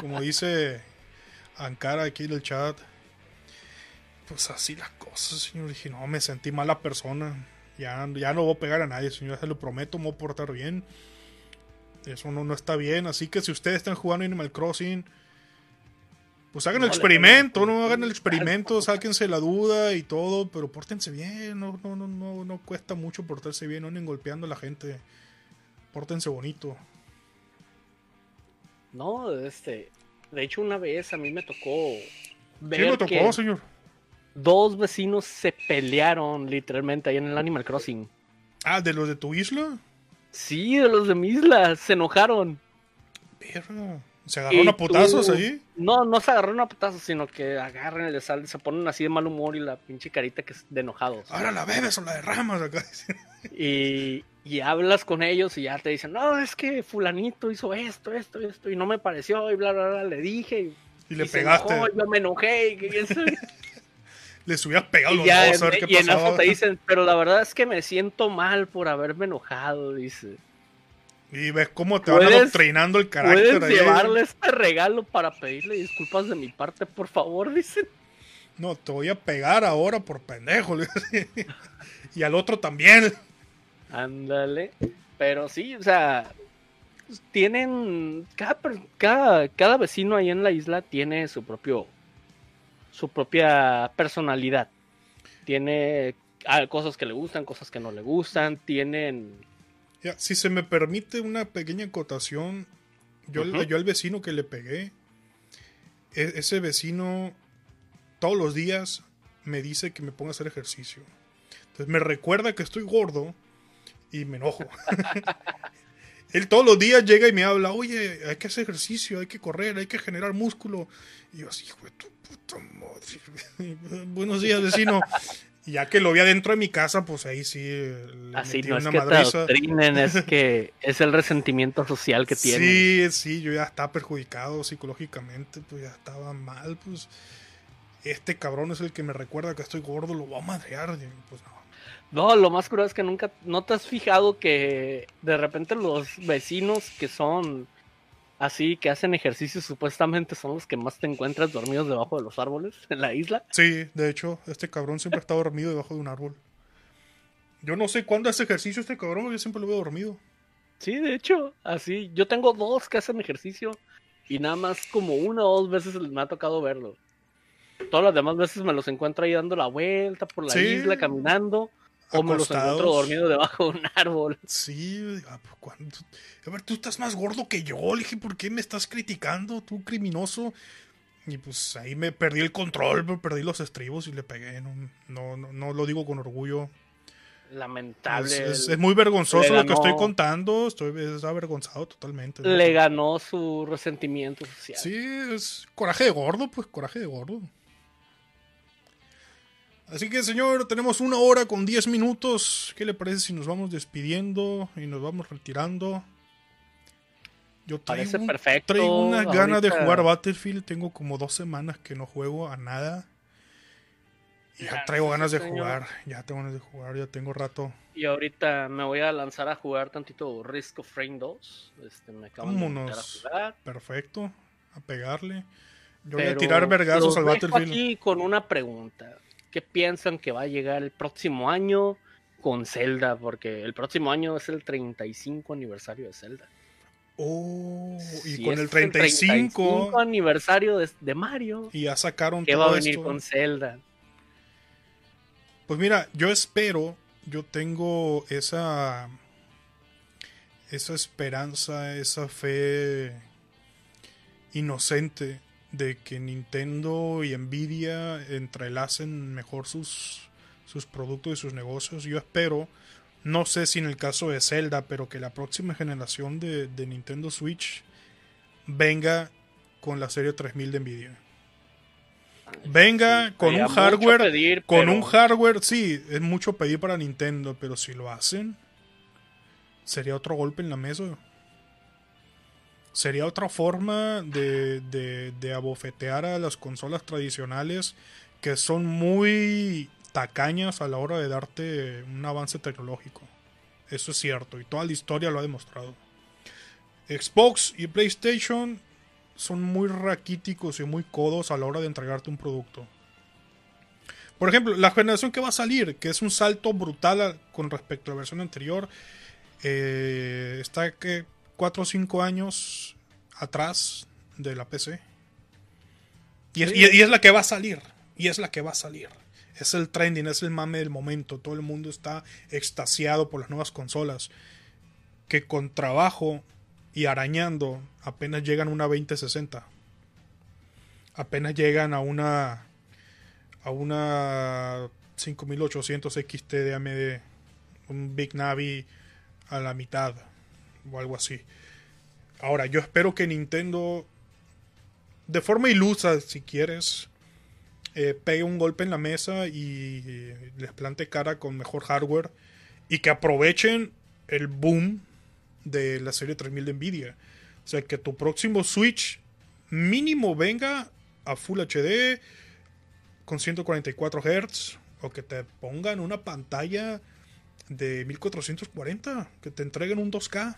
Como dice Ankara aquí en el chat. Pues así las cosas, señor. Dije, no, me sentí mala persona. Ya, ya no voy a pegar a nadie, señor. Se lo prometo, me voy a portar bien. Eso no, no está bien. Así que si ustedes están jugando Animal Crossing, pues hagan No el experimento, no hagan el experimento, sáquense la duda y todo, pero pórtense bien, no, no, no, no, no cuesta mucho portarse bien, no anden golpeando a la gente. Pórtense bonito. No, este. De hecho, una vez a mí me tocó ver ¿Qué lo tocó, que señor? dos vecinos se pelearon literalmente ahí en el Animal Crossing. Ah, ¿de los de tu isla? Sí, de los de mi isla, se enojaron. Perro. ¿Se agarraron Y a putazos ahí? No, no se agarraron a putazos, sino que agarran el sal, se ponen así de mal humor y la pinche carita que es de enojados. Ahora la bebes o la derramas acá. Y, y hablas con ellos y ya te dicen, no, es que fulanito hizo esto, esto, esto, y no me pareció, y bla, bla, bla, le dije. Y, Y le y se pegaste. enojó, y yo me enojé, y, quién sabe. Les hubieras pegado Y los ya dos a ver en, qué y en pasaba. eso te dicen, pero la verdad es que me siento mal por haberme enojado, dice. Y ves cómo te van adoctrinando el carácter Puedes ahí. llevarle este regalo para pedirle disculpas de mi parte, por favor, dicen. No, te voy a pegar ahora por pendejo. y al otro también. Ándale. Pero sí, o sea, tienen. Cada, cada, cada vecino ahí en la isla tiene su propio. su propia personalidad. Tiene ah, cosas que le gustan, cosas que no le gustan. Tienen. Ya, si se me permite una pequeña acotación, yo, yo al vecino que le pegué, e- ese vecino todos los días me dice que me ponga a hacer ejercicio. Entonces me recuerda que estoy gordo y me enojo. Él todos los días llega y me habla, oye, hay que hacer ejercicio, hay que correr, hay que generar músculo. Y yo así, hijo de tu puta madre. Buenos días, vecino. Y ya que lo vi adentro de mi casa, pues ahí sí le Así metí no es una que te madriza. adoctrinen, es que es el resentimiento social que tienen. Sí, sí, yo ya estaba perjudicado psicológicamente, pues ya estaba mal, pues este cabrón es el que me recuerda que estoy gordo, lo voy a madrear, pues no. No, lo más curioso es que nunca, ¿no te has fijado que de repente los vecinos que son así, que hacen ejercicio, supuestamente son los que más te encuentras dormidos debajo de los árboles en la isla? Sí, de hecho, este cabrón siempre está dormido debajo de un árbol. Yo no sé cuándo hace ejercicio este cabrón, yo siempre lo veo dormido. Sí, de hecho, así. Yo tengo dos que hacen ejercicio y nada más como una o dos veces me ha tocado verlo. Todas las demás veces me los encuentro ahí dando la vuelta por la Sí. isla, caminando, o me los encuentro dormidos debajo de un árbol. Sí, ah, pues, ¿cuándo? A ver, tú estás más gordo que yo. Le dije, ¿por qué me estás criticando, tú criminoso? Y pues ahí me perdí el control, perdí los estribos y le pegué. No, no, no, no lo digo con orgullo. Lamentable. Es, es- el- es muy vergonzoso lo que estoy contando. Estoy es avergonzado totalmente. le ganó su resentimiento social. Sí, es coraje de gordo, pues coraje de gordo. Así que, señor, tenemos una hora con 10 minutos. ¿Qué le parece si nos vamos despidiendo y nos vamos retirando? Yo Parece traigo, perfecto, traigo una gana de ahorita- jugar Battlefield. Tengo como dos semanas que no juego a nada. Y ya Ya, traigo ganas de señor. jugar. Ya tengo ganas de jugar, ya tengo rato. Y ahorita me voy a lanzar a jugar tantito Risk of Rain 2. Este, me acaban de invitar a Vámonos. jugar. Perfecto. A pegarle. Yo voy a tirar vergazos al Battlefield. aquí con una pregunta. ¿Qué piensan que va a llegar el próximo año con Zelda? Porque el próximo año es el 35 aniversario de Zelda. Oh, y Si con el este es 35, 35 aniversario de, de Mario. y ya sacaron ¿Qué todo va a venir esto. con Zelda? Pues mira, yo espero, yo tengo esa esa esperanza, esa fe inocente de que Nintendo y Nvidia entrelacen mejor sus sus productos y sus negocios. Yo espero, no sé si en el caso de Zelda, pero que la próxima generación de, de Nintendo Switch venga con la serie 3000 de Nvidia. Venga con un hardware pedir, con pero- un hardware, sí, es mucho pedir para Nintendo, pero si lo hacen, sería otro golpe en la mesa. Sería otra forma de, de, abofetear a las consolas tradicionales que son muy tacañas a la hora de darte un avance tecnológico. Eso es cierto, y toda la historia lo ha demostrado. Xbox y PlayStation son muy raquíticos y muy codos a la hora de entregarte un producto. Por ejemplo, la generación que va a salir, que es un salto brutal con respecto a la versión anterior, eh, está que 4 o 5 años atrás de la PC. Y es, y- y es la que va a salir. Y es la que va a salir. Es el trending, es el mame del momento. Todo el mundo está extasiado por las nuevas consolas. Que con trabajo y arañando apenas llegan a una 2060. Apenas llegan a una a una 5800 XT de AMD, un Big Navi a la mitad o algo así. Ahora, yo espero que Nintendo de forma ilusa, si quieres, eh, pegue un golpe en la mesa y eh, les plante cara con mejor hardware y que aprovechen el boom de la serie 3000 de Nvidia. O sea, que tu próximo Switch mínimo venga a Full HD con 144 Hz o que te pongan una pantalla de 1440, que te entreguen un 2K.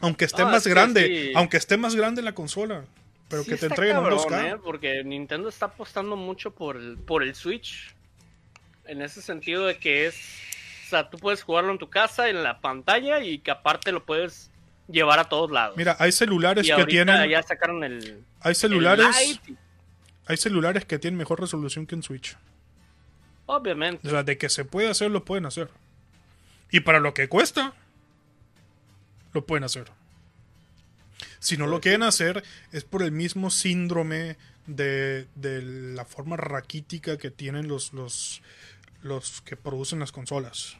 Aunque esté más grande, sí. aunque esté más grande la consola, pero Sí que te entreguen un cabrón, 2K. ¿eh? Porque Nintendo está apostando mucho por el, por el Switch. En ese sentido de que es. O sea, tú puedes jugarlo en tu casa, en la pantalla, y que aparte lo puedes llevar a todos lados. Mira, hay celulares y que tienen ya sacaron el. hay el celulares, hay celulares que tienen mejor resolución que un Switch. Obviamente. O sea, de que se puede hacer, lo pueden hacer. Y para lo que cuesta, lo pueden hacer. Si no lo quieren hacer, es por el mismo síndrome de, de la forma raquítica que tienen los, los, los que producen las consolas.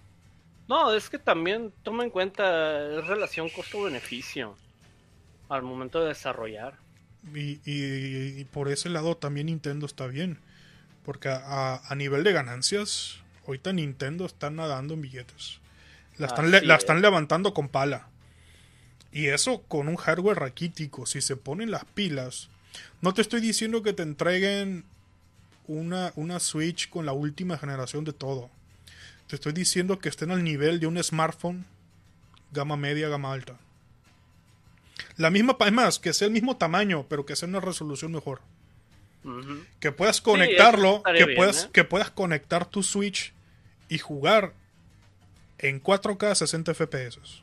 No, es que también toma en cuenta relación costo-beneficio al momento de desarrollar. Y, y- y por ese lado también Nintendo está bien. Porque a, a nivel de ganancias, ahorita Nintendo está nadando en billetes. La están, le- la es. están levantando con pala. Y eso con un hardware raquítico. Si se ponen las pilas. No te estoy diciendo que te entreguen una, una Switch con la última generación de todo. Te estoy diciendo que estén al nivel de un smartphone gama media, gama alta. La misma, es más, que sea el mismo tamaño, pero que sea una resolución mejor. Que puedas conectarlo, que, bien, puedas, ¿eh? que puedas conectar tu Switch y jugar en 4K 60 FPS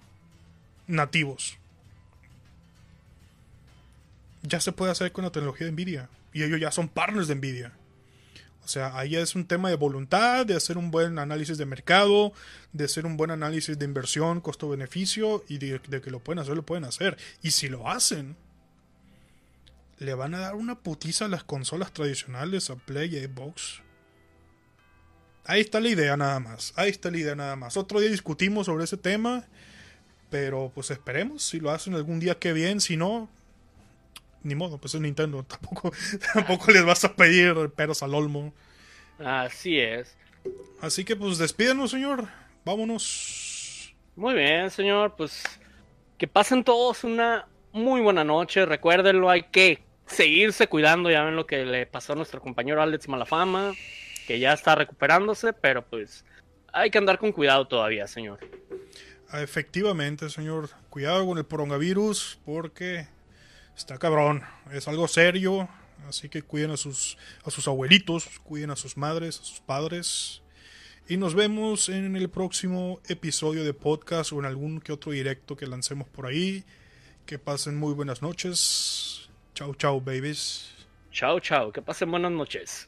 nativos. Ya se puede hacer con la tecnología de Nvidia. Y ellos ya son partners de Nvidia. O sea, ahí es un tema de voluntad, de hacer un buen análisis de mercado, de hacer un buen análisis de inversión, costo-beneficio, y de, que lo pueden hacer, lo pueden hacer. Y si lo hacen, le van a dar una putiza a las consolas tradicionales, a Play y a Xbox. Ahí está la idea nada más. Ahí está la idea nada más. Otro día discutimos sobre ese tema. Pero pues esperemos. Si lo hacen algún día, qué bien. Si no, ni modo. Pues es Nintendo. Tampoco, tampoco les vas a pedir peros al olmo. Así es. Así que pues despídenos, señor. Vámonos. Muy bien, señor. Pues que pasen todos una muy buena noche. Recuérdenlo, hay que seguirse cuidando. Ya ven lo que le pasó a nuestro compañero Alex Malafama, que ya está recuperándose, pero pues hay que andar con cuidado todavía, señor. Ah, Efectivamente, señor. Cuidado con el coronavirus porque está cabrón. Es algo serio. Así que cuiden a sus, a sus abuelitos, cuiden a sus madres, a sus padres. Y nos vemos en el próximo episodio de podcast o en algún que otro directo que lancemos por ahí. Que pasen muy buenas noches. Chau, chau, babies. Chao, chao. Que pasen buenas noches.